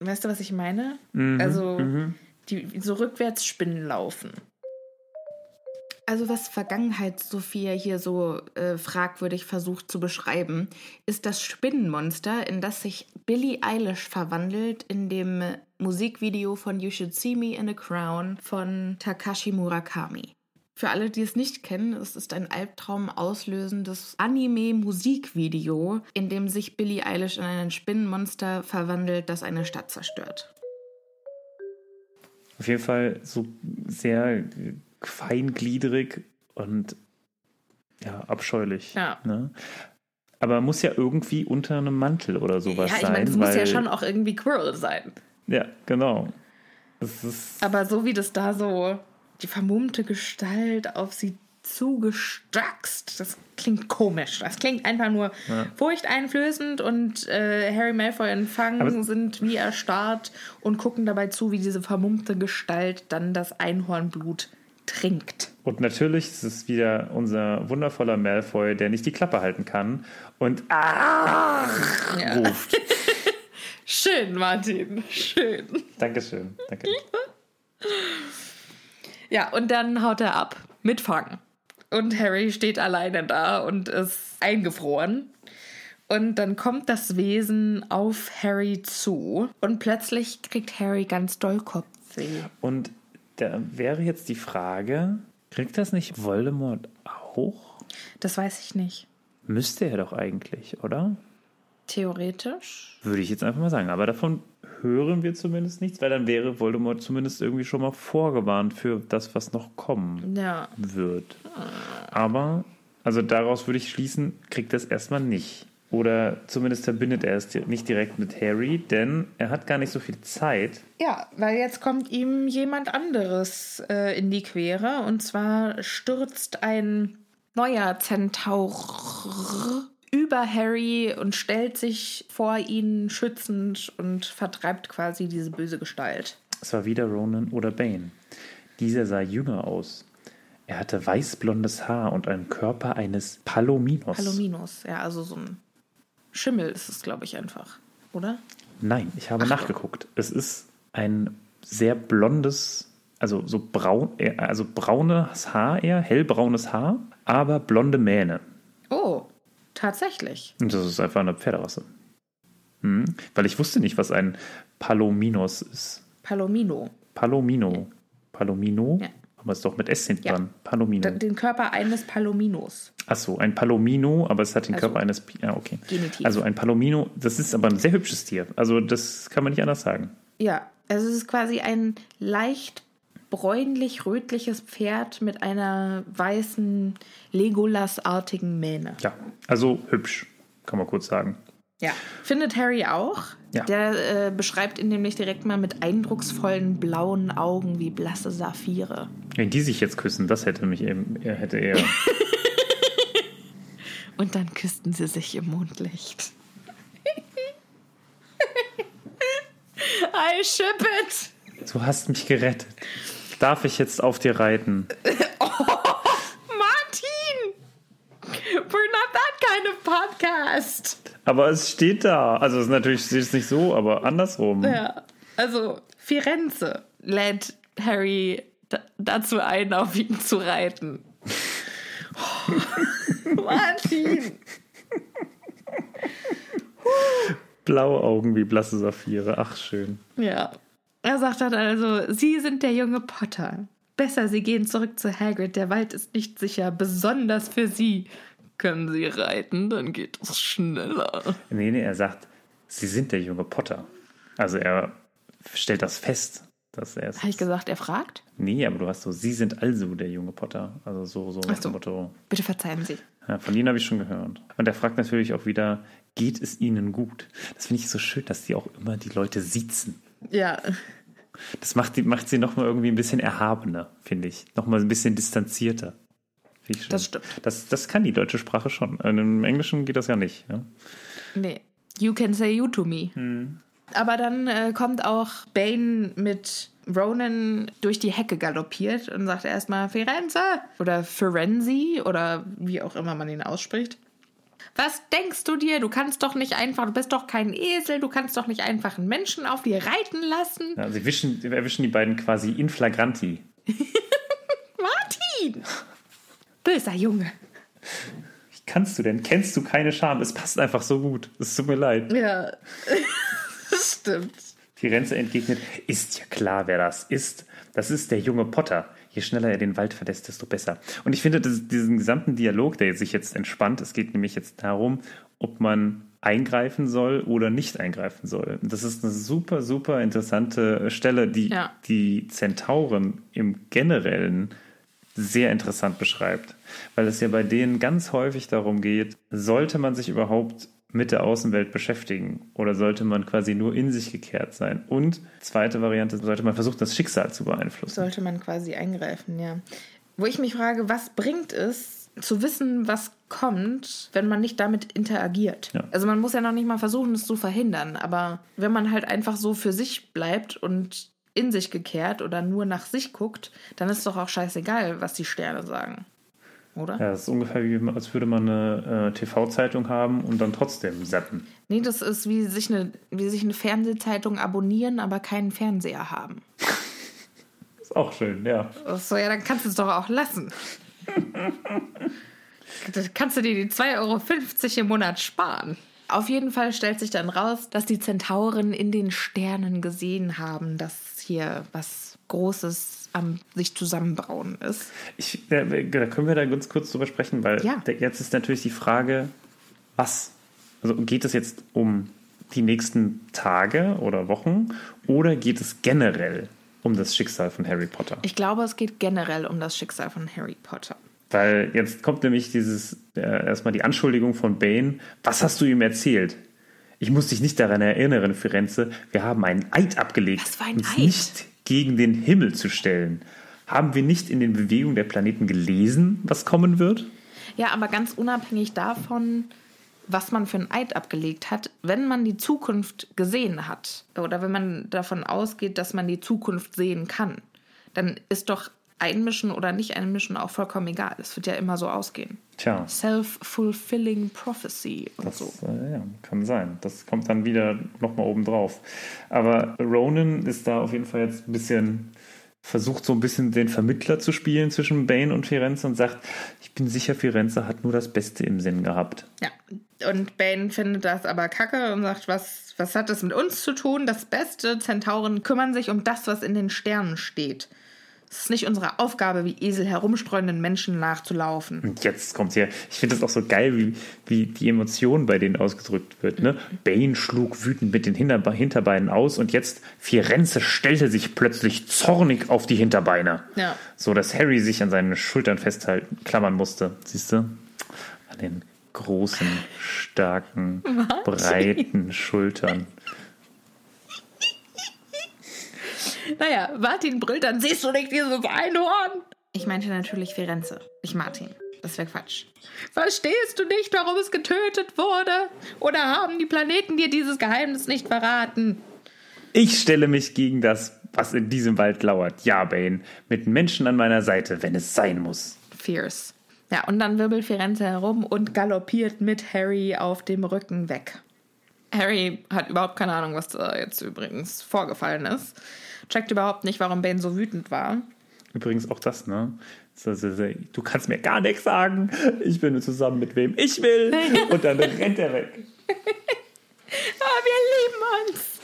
weißt du, was ich meine? Mhm, also, mhm. die so rückwärts Spinnen laufen. Also was Vergangenheit Sophia hier so äh, fragwürdig versucht zu beschreiben, ist das Spinnenmonster, in das sich Billie Eilish verwandelt in dem Musikvideo von You Should See Me in a Crown von Takashi Murakami. Für alle, die es nicht kennen, es ist ein Albtraum auslösendes Anime-Musikvideo, in dem sich Billie Eilish in ein Spinnenmonster verwandelt, das eine Stadt zerstört. Auf jeden Fall so sehr feingliedrig und ja, abscheulich. Ja. Ne? Aber muss ja irgendwie unter einem Mantel oder sowas sein. Ja, ich meine, es muss ja schon auch irgendwie Quirrell sein. Ja, genau. Aber so wie das da so die vermummte Gestalt auf sie zugestraxt. Das klingt komisch. Das klingt einfach nur furchteinflößend und äh, Harry Malfoy und Fang Aber- sind wie erstarrt und gucken dabei zu, wie diese vermummte Gestalt dann das Einhornblut trinkt. Und natürlich ist es wieder unser wundervoller Malfoy, der nicht die Klappe halten kann und ah, ruft. Schön, Martin. Schön. Dankeschön. Danke. Ja, und dann haut er ab mit Fang. Und Harry steht alleine da und ist eingefroren. Und dann kommt das Wesen auf Harry zu. Und plötzlich kriegt Harry ganz doll Kopfweh. Und da wäre jetzt die Frage, kriegt das nicht Voldemort auch? Das weiß ich nicht. Müsste er doch eigentlich, oder? Theoretisch? Würde ich jetzt einfach mal sagen. Aber davon hören wir zumindest nichts, weil dann wäre Voldemort zumindest irgendwie schon mal vorgewarnt für das, was noch kommen Ja. wird. Aber, also daraus würde ich schließen, kriegt das erstmal nicht. Oder zumindest verbindet er es nicht direkt mit Harry, denn er hat gar nicht so viel Zeit. Ja, weil jetzt kommt ihm jemand anderes äh, in die Quere. Und zwar stürzt ein neuer Zentaur über Harry und stellt sich vor ihn schützend und vertreibt quasi diese böse Gestalt. Es war wieder Ronan oder Bane. Dieser sah jünger aus. Er hatte weißblondes Haar und einen Körper eines Palominos. Palominos, ja, also so ein Schimmel ist es, glaube ich, einfach, oder? Nein, ich habe Ach. nachgeguckt. Es ist ein sehr blondes, also so braun, eher- also braunes Haar eher, hellbraunes Haar, aber blonde Mähne. Oh, tatsächlich. Und das ist einfach eine Pferderasse. Hm? Weil ich wusste nicht, was ein Palominos ist. Palomino. Palomino. Palomino? Ja. Aber es ist doch mit S hinten Ja. dran. Palomino. Den Körper eines Palominos. Achso, ein Palomino, aber es hat den Also, Körper eines. Pi- Ja, okay. Genitiv. Also ein Palomino, das ist aber ein sehr hübsches Tier. Also das kann man nicht anders sagen. Ja, also es ist quasi ein leicht bräunlich-rötliches Pferd mit einer weißen Legolas-artigen Mähne. Ja, also hübsch, kann man kurz sagen. Ja. Findet Harry auch. Ja. Der äh, beschreibt ihn nämlich direkt mal mit eindrucksvollen blauen Augen wie blasse Saphire. Wenn die sich jetzt küssen, das hätte mich eben, er hätte eher. Und dann küssten sie sich im Mondlicht. I ship it! du hast mich gerettet. Darf ich jetzt auf dir reiten? Martin! We're not that kind of podcast. Aber es steht da. Also es ist natürlich steht es nicht so, aber andersrum. Ja, also Firenze lädt Harry da dazu ein, auf ihn zu reiten. Martin! Blaue Augen wie blasse Saphire. Ach, schön. Ja. Er sagt dann also, Sie sind der junge Potter. Besser, Sie gehen zurück zu Hagrid. Der Wald ist nicht sicher, besonders für Sie. Können Sie reiten, dann geht es schneller. Nee, nee, er sagt, sie sind der junge Potter. Also er stellt das fest, dass er es Habe ich gesagt, er fragt? Nee, aber du hast so, sie sind also der junge Potter. Also so, so nach so. Motto. Bitte verzeihen Sie. Ja, von ihnen habe ich schon gehört. Und er fragt natürlich auch wieder, geht es ihnen gut? Das finde ich so schön, dass die auch immer die Leute siezen. Ja. Das macht, die, macht sie nochmal irgendwie ein bisschen erhabener, finde ich. Nochmal ein bisschen distanzierter. Das stimmt. Das, das kann die deutsche Sprache schon. Im Englischen geht das ja nicht. Ja? Nee. You can say you to me. Aber dann äh, kommt auch Bane mit Ronan durch die Hecke galoppiert und sagt erstmal Firenze oder Firenzi oder wie auch immer man ihn ausspricht. Was denkst du dir? Du kannst doch nicht einfach, du bist doch kein Esel, du kannst doch nicht einfach einen Menschen auf dir reiten lassen. Ja, sie wischen, sie erwischen die beiden quasi in flagranti. Martin! Böser Junge. Wie kannst du denn? Kennst du keine Scham? Es passt einfach so gut. Es tut mir leid. Ja, das stimmt. Firenze entgegnet, ist ja klar, wer das ist. Das ist der junge Potter. Je schneller er den Wald verlässt, desto besser. Und ich finde das, diesen gesamten Dialog, der sich jetzt entspannt, es geht nämlich jetzt darum, ob man eingreifen soll oder nicht eingreifen soll. Das ist eine super, super interessante Stelle, die Ja. die Zentauren im Generellen sehr interessant beschreibt. Weil es ja bei denen ganz häufig darum geht, sollte man sich überhaupt mit der Außenwelt beschäftigen oder sollte man quasi nur in sich gekehrt sein? Und zweite Variante, sollte man versuchen, das Schicksal zu beeinflussen. Sollte man quasi eingreifen, ja. Wo ich mich frage, was bringt es, zu wissen, was kommt, wenn man nicht damit interagiert? Ja. Also man muss ja noch nicht mal versuchen, es zu verhindern, aber wenn man halt einfach so für sich bleibt und in sich gekehrt oder nur nach sich guckt, dann ist doch auch scheißegal, was die Sterne sagen. Oder? Ja, das ist ungefähr wie, als würde man eine äh, TV-Zeitung haben und dann trotzdem zappen. Nee, das ist wie sich, eine, wie sich eine Fernsehzeitung abonnieren, aber keinen Fernseher haben. Ist auch schön, ja. So, ja, dann kannst du es doch auch lassen. Dann kannst du dir die 2,50 Euro im Monat sparen. Auf jeden Fall stellt sich dann raus, dass die Zentauren in den Sternen gesehen haben, dass hier was Großes am sich zusammenbrauen ist. Ich, da, da können wir da ganz kurz drüber sprechen, weil Ja. jetzt ist natürlich die Frage, was? Also geht es jetzt um die nächsten Tage oder Wochen oder geht es generell um das Schicksal von Harry Potter? Ich glaube, es geht generell um das Schicksal von Harry Potter. Weil jetzt kommt nämlich dieses äh, erstmal die Anschuldigung von Bane. Was hast du ihm erzählt? Ich muss dich nicht daran erinnern, Firenze. Wir haben einen Eid abgelegt, Was für ein Eid? nicht gegen den Himmel zu stellen. Haben wir nicht in den Bewegungen der Planeten gelesen, was kommen wird? Ja, aber ganz unabhängig davon, was man für ein Eid abgelegt hat, wenn man die Zukunft gesehen hat oder wenn man davon ausgeht, dass man die Zukunft sehen kann, dann ist doch einmischen oder nicht einmischen auch vollkommen egal. Es wird ja immer so ausgehen. Tja, Self-fulfilling prophecy und das so. äh, ja, kann sein. Das kommt dann wieder nochmal oben drauf. Aber Ronan ist da auf jeden Fall jetzt ein bisschen, versucht so ein bisschen den Vermittler zu spielen zwischen Bane und Firenze und sagt, ich bin sicher, Firenze hat nur das Beste im Sinn gehabt. Ja. Und Bane findet das aber kacke und sagt, was, was hat das mit uns zu tun? Das Beste, Zentauren kümmern sich um das, was in den Sternen steht. Es ist nicht unsere Aufgabe, wie Esel herumstreunenden Menschen nachzulaufen. Und jetzt kommt hier, ich finde das auch so geil, wie, wie die Emotion bei denen ausgedrückt wird. Ne? Bane schlug wütend mit den Hinterbe Hinterbeinen aus und jetzt Firenze stellte sich plötzlich zornig auf die Hinterbeine. Ja. So dass Harry sich an seinen Schultern festhalten, klammern musste. Siehst du? An den großen, starken, breiten Schultern. Naja, Martin brüllt dann, siehst du nicht dieses Einhorn? Ich meinte natürlich Firenze, nicht Martin. Das wäre Quatsch. Verstehst du nicht, warum es getötet wurde? Oder haben die Planeten dir dieses Geheimnis nicht verraten? Ich stelle mich gegen das, was in diesem Wald lauert. Ja, Bane, mit Menschen an meiner Seite, wenn es sein muss. Fierce. Ja, und dann wirbelt Firenze herum und galoppiert mit Harry auf dem Rücken weg. Harry hat überhaupt keine Ahnung, was da jetzt übrigens vorgefallen ist. Checkt überhaupt nicht, warum Bane so wütend war. Übrigens auch das, ne? Du kannst mir gar nichts sagen. Ich bin zusammen mit wem ich will. Und dann rennt er weg. Aber wir lieben uns.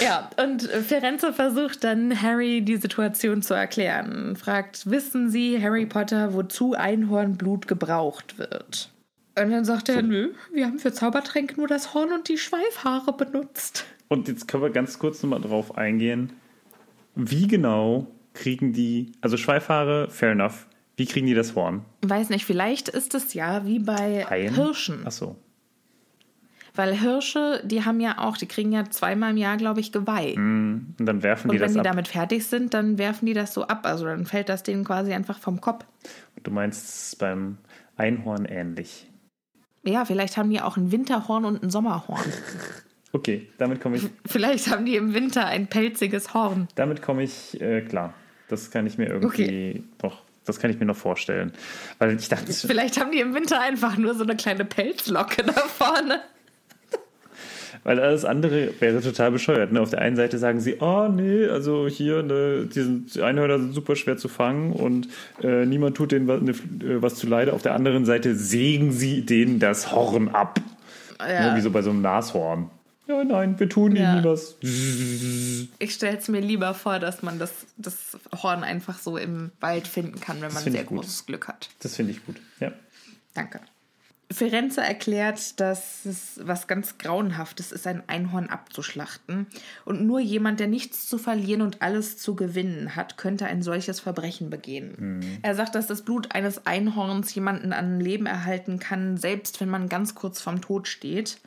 ja, und Firenze versucht dann Harry die Situation zu erklären. Fragt, wissen Sie, Harry Potter, wozu Einhornblut gebraucht wird? Und dann sagt er, nö, wir haben für Zaubertränke nur das Horn und die Schweifhaare benutzt. Und jetzt können wir ganz kurz nochmal drauf eingehen. Wie genau kriegen die, also Schweifhaare, fair enough. Wie kriegen die das Horn? Weiß nicht, vielleicht ist es ja wie bei Haien? Hirschen. Achso. Weil Hirsche, die haben ja auch, die kriegen ja zweimal im Jahr, glaube ich, Geweih. Und dann werfen die Und wenn das die ab. damit fertig sind, dann werfen die das so ab. Also dann fällt das denen quasi einfach vom Kopf. Du meinst es ist beim Einhorn ähnlich. Ja, vielleicht haben die auch ein Winterhorn und ein Sommerhorn. Okay, damit komme ich, vielleicht haben die im Winter ein pelziges Horn. damit komme ich äh, klar. Das kann ich mir irgendwie noch, das kann ich mir noch vorstellen. Weil ich dachte, Vielleicht haben die im Winter einfach nur so eine kleine Pelzlocke da vorne. Weil alles andere wäre total bescheuert. Ne? Auf der einen Seite sagen sie, oh nee, also hier, ne, die, sind, die Einhörner sind super schwer zu fangen und äh, niemand tut denen was, ne, äh, was zu leide. Auf der anderen Seite sägen sie denen das Horn ab. Ne, wie so bei so einem Nashorn. Ja, nein, wir tun Ja. ihnen was. Ich stelle es mir lieber vor, dass man das, das Horn einfach so im Wald finden kann, wenn man sehr gut. großes Glück hat. Das finde ich gut. Ja. Danke. Firenze erklärt, dass es was ganz Grauenhaftes ist, ein Einhorn abzuschlachten. Und nur jemand, der nichts zu verlieren und alles zu gewinnen hat, könnte ein solches Verbrechen begehen. Er sagt, dass das Blut eines Einhorns jemanden an Leben erhalten kann, selbst wenn man ganz kurz vorm Tod steht.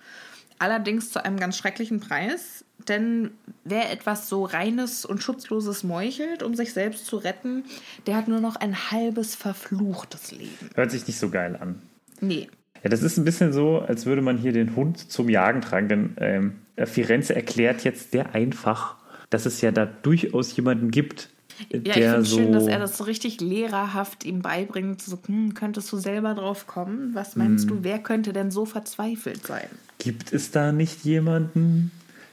Allerdings zu einem ganz schrecklichen Preis, Denn wer etwas so reines und schutzloses meuchelt, um sich selbst zu retten, der hat nur noch ein halbes verfluchtes Leben. Hört sich nicht so geil an. Nee. Ja, das ist ein bisschen so, als würde man hier den Hund zum Jagen tragen. Denn ähm, Firenze erklärt jetzt sehr einfach, dass es ja da durchaus jemanden gibt, Ja, ich finde es so. schön, dass er das so richtig lehrerhaft ihm beibringt. So, hm, könntest du selber drauf kommen? Was meinst Hm. du, wer könnte denn so verzweifelt sein? Gibt es da nicht jemanden,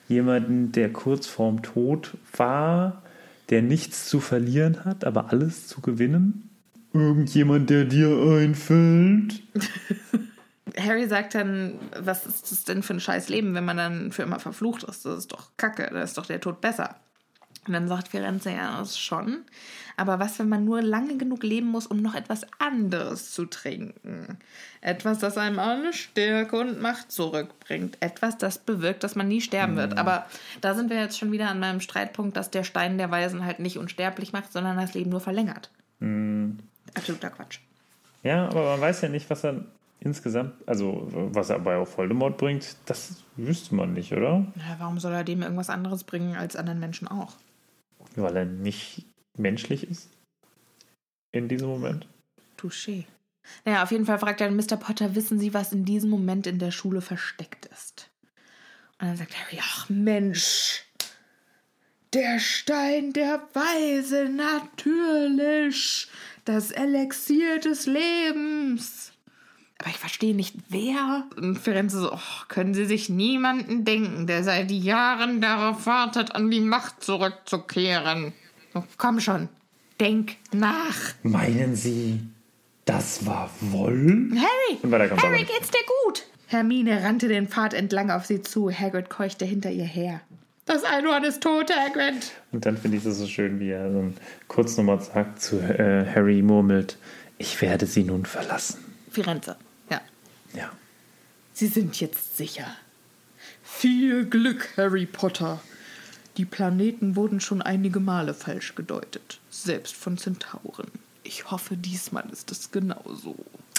jemanden, der kurz vorm Tod war, der nichts zu verlieren hat, aber alles zu gewinnen? Irgendjemand, der dir einfällt? Harry sagt dann, was ist das denn für ein scheiß Leben, wenn man dann für immer verflucht ist? Das ist doch kacke, da ist doch der Tod besser. Und dann sagt Firenze, ja, das schon. Aber was, wenn man nur lange genug leben muss, um noch etwas anderes zu trinken? Etwas, das einem alle Stärke und Macht zurückbringt. Etwas, das bewirkt, dass man nie sterben wird. Aber da sind wir jetzt schon wieder an meinem Streitpunkt, dass der Stein der Weisen halt nicht unsterblich macht, sondern das Leben nur verlängert. Absoluter Quatsch. Ja, aber man weiß ja nicht, was er insgesamt, also was er bei Voldemort bringt, das wüsste man nicht, oder? Ja, warum soll er dem irgendwas anderes bringen als anderen Menschen auch? Weil er nicht menschlich ist in diesem Moment. Touché. Naja, auf jeden Fall fragt er Mr. Potter, wissen Sie, was in diesem Moment in der Schule versteckt ist? Und dann sagt Harry, ach Mensch, der Stein der Weise, natürlich, das Elixier des Lebens. Aber ich verstehe nicht, wer. Und Firenze so, oh, können Sie sich niemanden denken, der seit Jahren darauf wartet, an die Macht zurückzukehren. Oh, komm schon, denk nach. Meinen Sie, das war Woll? Harry! Und weiter kommt's Harry, geht's dir gut? Hermine rannte den Pfad entlang auf sie zu. Hagrid keuchte hinter ihr her. Das Einhorn ist tot, Hagrid. Und dann finde ich das so schön, wie er so kurz nochmal sagt zu äh, Harry murmelt, ich werde sie nun verlassen. Firenze. Ja. Sie sind jetzt sicher. Viel Glück, Harry Potter. Die Planeten wurden schon einige Male falsch gedeutet, selbst von Zentauren. Ich hoffe, diesmal ist es genauso.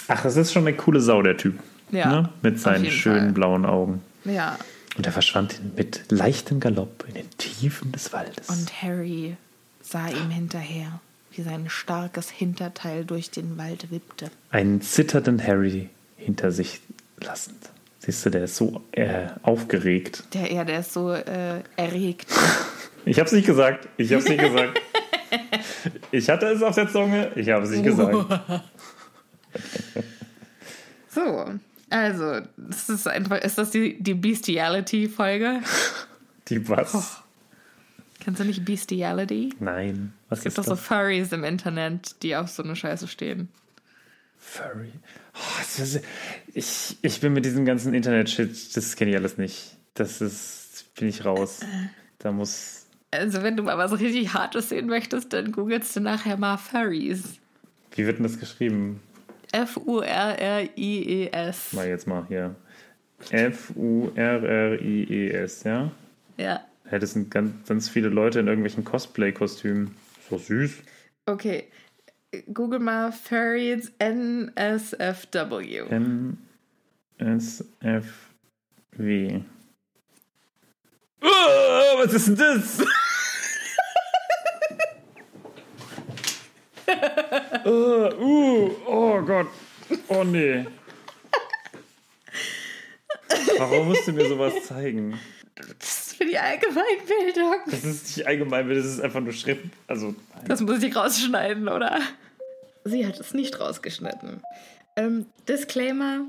Ach, das ist schon eine coole Sau, der Typ. Ja, Ne? Mit seinen schönen Fall. blauen Augen. Ja, Und er verschwand mit leichtem Galopp in den Tiefen des Waldes. und Harry sah ihm hinterher, wie sein starkes Hinterteil durch den Wald wippte. einen zitternden Harry hinter sich lassend. Siehst du, der ist so äh, aufgeregt. Der, ja, der ist so äh, erregt. Ich hab's nicht gesagt. Ich hab's nicht gesagt. Ich hatte es auf der Zunge. Ich habe es nicht gesagt. So, also, das ist einfach, ist das die, die Bestiality-Folge? Die was? Kennst du nicht Bestiality? Nein. Was Es gibt doch so? Furries im Internet, die auf so eine Scheiße stehen. Furry. Oh, ist, ich, ich bin mit diesem ganzen Internet-Shit, das kenne ich alles nicht. Das ist, bin ich raus. Da muss. Also, wenn du mal was richtig Hartes sehen möchtest, dann googelst du nachher mal Furries. Wie wird denn das geschrieben? F-U-R-R-I-E-S. Mal jetzt mal hier. F-U-R-R-I-E-S, ja? Ja. Ja, das sind ganz, ganz viele Leute in irgendwelchen Cosplay-Kostümen. So süß. Okay. Google mal Furries NSFW. N S F W. Oh, was ist denn das? oh, uh, oh Gott. Oh nee. Warum musst du mir sowas zeigen? Das ist für die Allgemeinbildung. Das ist nicht allgemein, das ist einfach nur Schrift. Also, Das muss ich rausschneiden, oder? Sie hat es nicht rausgeschnitten. Ähm, Disclaimer: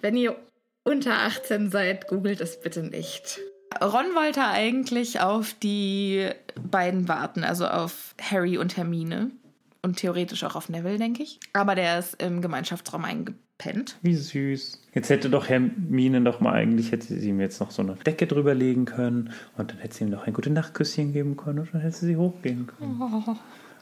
Wenn ihr unter 18 seid, googelt es bitte nicht. Ron wollte eigentlich auf die beiden warten, also auf Harry und Hermine. Und theoretisch auch auf Neville, denke ich. Aber der ist im Gemeinschaftsraum eingepennt. wie süß. Jetzt hätte doch Hermine doch mal eigentlich, hätte sie ihm jetzt noch so eine Decke drüber legen können und dann hätte sie ihm noch ein gute Nachtküsschen geben können und dann hätte sie hochgehen können.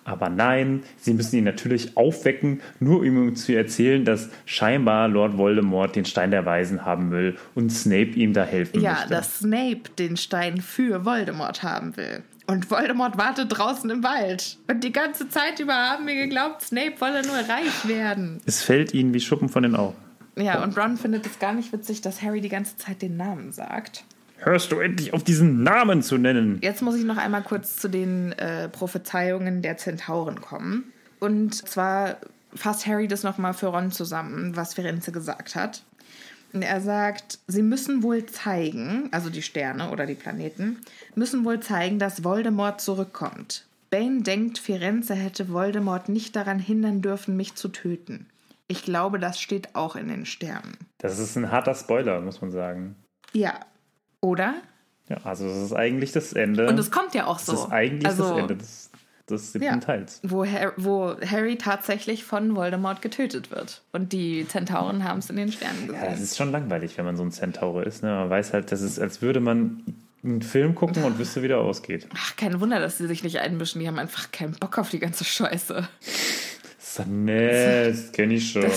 Aber nein, sie müssen ihn natürlich aufwecken, nur um ihm zu erzählen, dass scheinbar Lord Voldemort den Stein der Weisen haben will und Snape ihm da helfen Ja, möchte. dass Snape den Stein für Voldemort haben will. Und Voldemort wartet draußen im Wald. Und die ganze Zeit über haben wir geglaubt, Snape wolle nur reich werden. Es fällt ihnen wie Schuppen von den Augen. Ja, und Ron findet es gar nicht witzig, dass Harry die ganze Zeit den Namen sagt. Hörst du endlich auf diesen Namen zu nennen? Jetzt muss ich noch einmal kurz zu den äh, Prophezeiungen der Zentauren kommen. Und zwar fasst Harry das nochmal für Ron zusammen, was Firenze gesagt hat. Und er sagt, sie müssen wohl zeigen, also die Sterne oder die Planeten, müssen wohl zeigen, dass Voldemort zurückkommt. Bane denkt, Firenze hätte Voldemort nicht daran hindern dürfen, mich zu töten. Ich glaube, das steht auch in den Sternen. Das ist ein harter Spoiler, muss man sagen. Ja. Oder? Ja, also das ist eigentlich das Ende. Und es kommt ja auch so. Das ist eigentlich also, das Ende des, des siebten ja, Teils. Wo, Har wo Harry tatsächlich von Voldemort getötet wird. Und die Zentauren haben es in den Sternen gesehen. Ja, das ist schon langweilig, wenn man so ein Zentaure ist. Ne? Man weiß halt, das ist, als würde man einen Film gucken und wüsste, wie der ausgeht. Ach, kein Wunder, dass sie sich nicht einmischen. Die haben einfach keinen Bock auf die ganze Scheiße. Das kenne ich schon.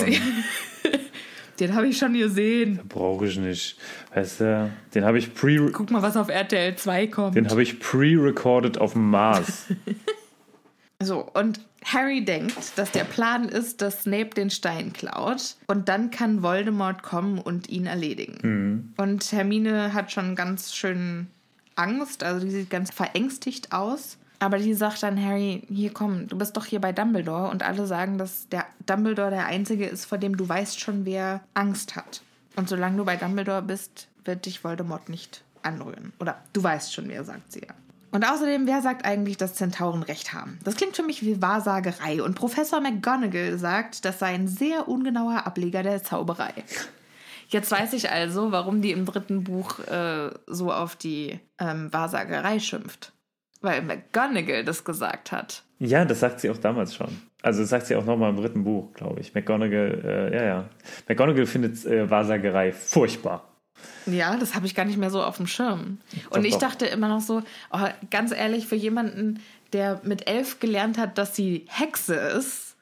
Den habe ich schon gesehen. Brauche ich nicht. Weißt du, den habe ich pre... Guck mal, was auf RTL 2 kommt. Den habe ich pre-recorded auf dem Mars. so, und Harry denkt, dass der Plan ist, dass Snape den Stein klaut und dann kann Voldemort kommen und ihn erledigen. Mhm. Und Hermine hat schon ganz schön Angst, also die sieht ganz verängstigt aus. Aber die sagt dann Harry, hier komm, du bist doch hier bei Dumbledore und alle sagen, dass der Dumbledore der einzige ist, vor dem du weißt schon, wer Angst hat. Und solange du bei Dumbledore bist, wird dich Voldemort nicht anrühren. Oder du weißt schon, wer sagt sie ja. Und außerdem, wer sagt eigentlich, dass Zentauren recht haben? Das klingt für mich wie Wahrsagerei. Und Professor McGonagall sagt, das sei ein sehr ungenauer Ableger der Zauberei. Jetzt weiß ich also, warum die im dritten Buch äh, so auf die ähm, Wahrsagerei schimpft. Weil McGonagall das gesagt hat. Ja, das sagt sie auch damals schon. Also das sagt sie auch nochmal im dritten Buch, glaube ich. McGonagall, äh, ja, ja. McGonagall findet äh, Wahrsagerei furchtbar. Ja, das habe ich gar nicht mehr so auf dem Schirm. Und Doch, ich doch. dachte immer noch so, oh, ganz ehrlich, für jemanden, der mit elf gelernt hat, dass sie Hexe ist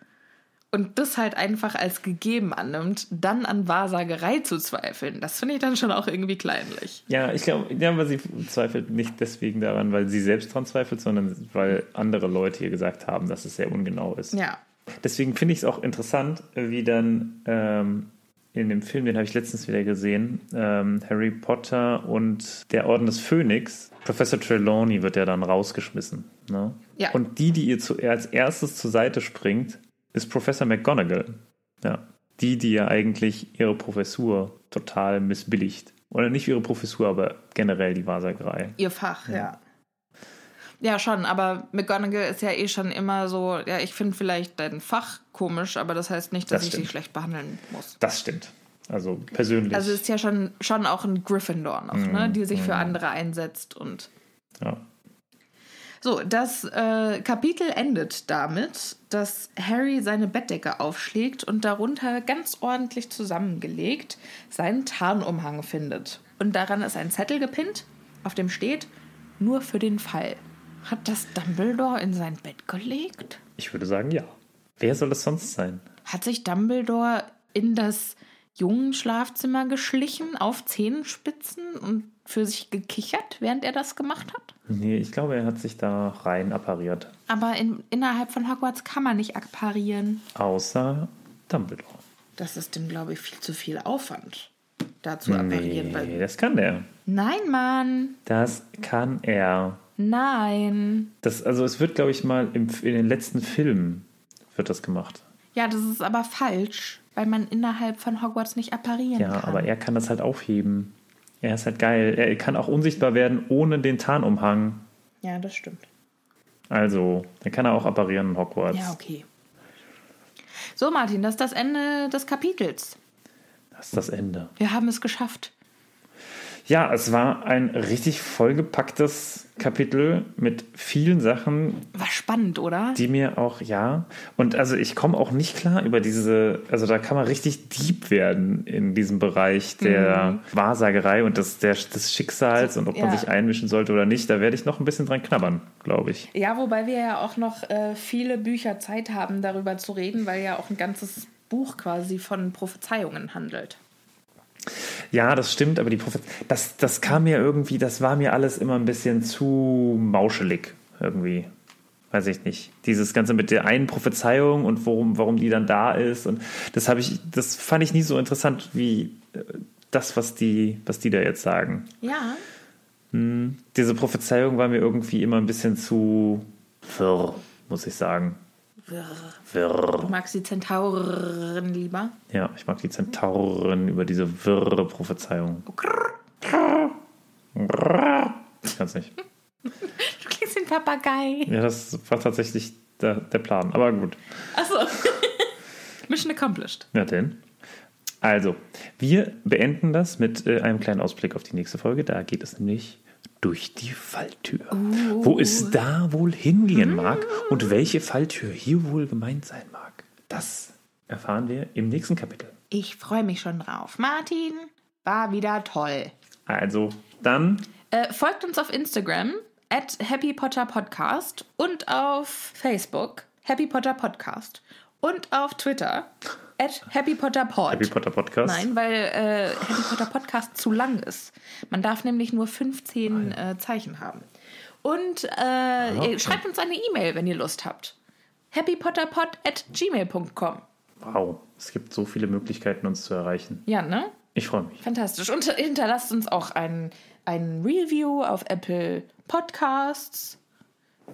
und das halt einfach als gegeben annimmt, dann an Wahrsagerei zu zweifeln, das finde ich dann schon auch irgendwie kleinlich. Ja, ich glaube, ja, aber sie zweifelt nicht deswegen daran, weil sie selbst dran zweifelt, sondern weil andere Leute ihr gesagt haben, dass es sehr ungenau ist. Ja. Deswegen finde ich es auch interessant, wie dann ähm, in dem Film, den habe ich letztens wieder gesehen, ähm, Harry Potter und der Orden des Phönix, Professor Trelawney wird ja dann rausgeschmissen. Ne? Ja. Und die, die ihr zu, als erstes zur Seite springt, ist Professor McGonagall. Ja. Die, die ja eigentlich ihre Professur total missbilligt. Oder nicht ihre Professur, aber generell die Wahrsagerei. Ihr Fach, ja. Ja, schon, aber McGonagall ist ja eh schon immer so, ja, ich finde vielleicht dein Fach komisch, aber das heißt nicht, dass Das ich stimmt. sie schlecht behandeln muss. Das stimmt. Also persönlich. Also ist ja schon, schon auch ein Gryffindor noch, ne, die sich für andere einsetzt und ja. So, das äh, Kapitel endet damit, dass Harry seine Bettdecke aufschlägt und darunter ganz ordentlich zusammengelegt seinen Tarnumhang findet. Und daran ist ein Zettel gepinnt, auf dem steht, nur für den Fall. Hat das Dumbledore in sein Bett gelegt? Ich würde sagen, ja. Wer soll es sonst sein? Hat sich Dumbledore in das Jungenschlafzimmer geschlichen auf Zehenspitzen und für sich gekichert, während er das gemacht hat? Nee, ich glaube, er hat sich da rein appariert. Aber in, innerhalb von Hogwarts kann man nicht apparieren. Außer Dumbledore. Das ist dem, glaube ich, viel zu viel Aufwand, da zu apparieren. Nee, das kann der. nein, Mann, Das kann er. nein. Das, also es wird, glaube ich, mal im, in den letzten Filmen wird das gemacht. Ja, das ist aber falsch, weil man innerhalb von Hogwarts nicht apparieren Ja, kann. aber er kann das halt aufheben. Er ist halt geil. Er kann auch unsichtbar werden ohne den Tarnumhang. Ja, das stimmt. Also, dann kann er auch apparieren in Hogwarts. Ja, okay. So, Martin, das ist das Ende des Kapitels. Das ist das Ende. Wir haben es geschafft. Ja, es war ein richtig vollgepacktes Kapitel mit vielen Sachen, War spannend, oder? die mir auch, ja. Und also ich komme auch nicht klar über diese, also da kann man richtig deep werden in diesem Bereich der Wahrsagerei und des, der, des Schicksals und ob man Ja. sich einmischen sollte oder nicht. Da werde ich noch ein bisschen dran knabbern, glaube ich. Ja, wobei wir ja auch noch äh, viele Bücher Zeit haben, darüber zu reden, weil ja auch ein ganzes Buch quasi von Prophezeiungen handelt. Ja, das stimmt, aber die Prophet das, das kam mir irgendwie, das war mir alles immer ein bisschen zu mauschelig irgendwie. Weiß ich nicht. Dieses Ganze mit der einen Prophezeiung und worum, warum die dann da ist. Und das habe ich, das fand ich nie so interessant wie äh, das, was die, was die da jetzt sagen. Ja, Hm, diese Prophezeiung war mir irgendwie immer ein bisschen zu wirr, muss ich sagen. Wirr. Wirr. Du magst die Zentauren lieber? Ja, ich mag die Zentauren über diese wirre Prophezeiung. Ich kann's nicht. Du klingst wie ein Papagei. Ja, das war tatsächlich der, der Plan. Aber gut. Achso. Mission accomplished. Ja, denn. Also, wir beenden das mit äh, einem kleinen Ausblick auf die nächste Folge. Da geht es nämlich durch die Falltür. Wo es da wohl hingehen mag und welche Falltür hier wohl gemeint sein mag. Das erfahren wir im nächsten Kapitel. Ich freue mich schon drauf. Martin, war wieder toll. Also, dann Äh, folgt uns auf Instagram at Happy Potter Podcast und auf Facebook Happy Potter Podcast und auf Twitter at Happy Potter Pod. Harry Potter Podcast. Nein, weil äh, Happy Potter Podcast zu lang ist. Man darf nämlich nur 15 äh, Zeichen haben. Und äh, ihr schreibt uns eine E-Mail, wenn ihr Lust habt. happypotterpod at gmail.com. Wow, es gibt so viele Möglichkeiten, uns zu erreichen. Ja, ne? Ich freue mich. Fantastisch. Und hinterlasst uns auch ein, ein Review auf Apple Podcasts.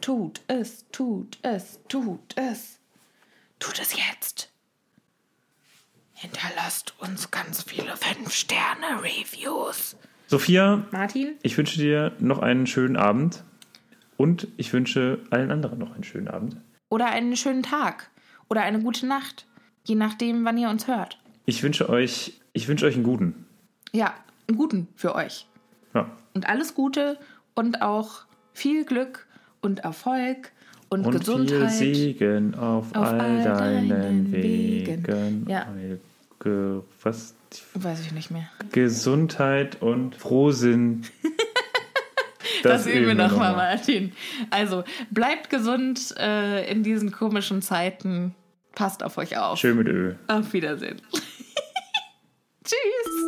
Tut es, tut es, tut es. Tut es jetzt. Hinterlasst uns ganz viele 5-Sterne-Reviews. Sophia, Martin? ich wünsche dir noch einen schönen Abend und ich wünsche allen anderen noch einen schönen Abend. Oder einen schönen Tag. Oder eine gute Nacht. Je nachdem, wann ihr uns hört. Ich wünsche euch, ich wünsche euch einen guten. Ja, einen guten für euch. Ja. Und alles Gute und auch viel Glück und Erfolg und, Und Gesundheit. viel Segen auf, Auf all all deinen, deinen Wegen. Wegen. Ja. Ge was? Weiß ich nicht mehr. Gesundheit und Frohsinn. Das, üben wir noch nochmal, mal. Martin. Also, bleibt gesund äh, in diesen komischen Zeiten. Passt auf euch auf. Schön mit Öl. Auf Wiedersehen. Tschüss.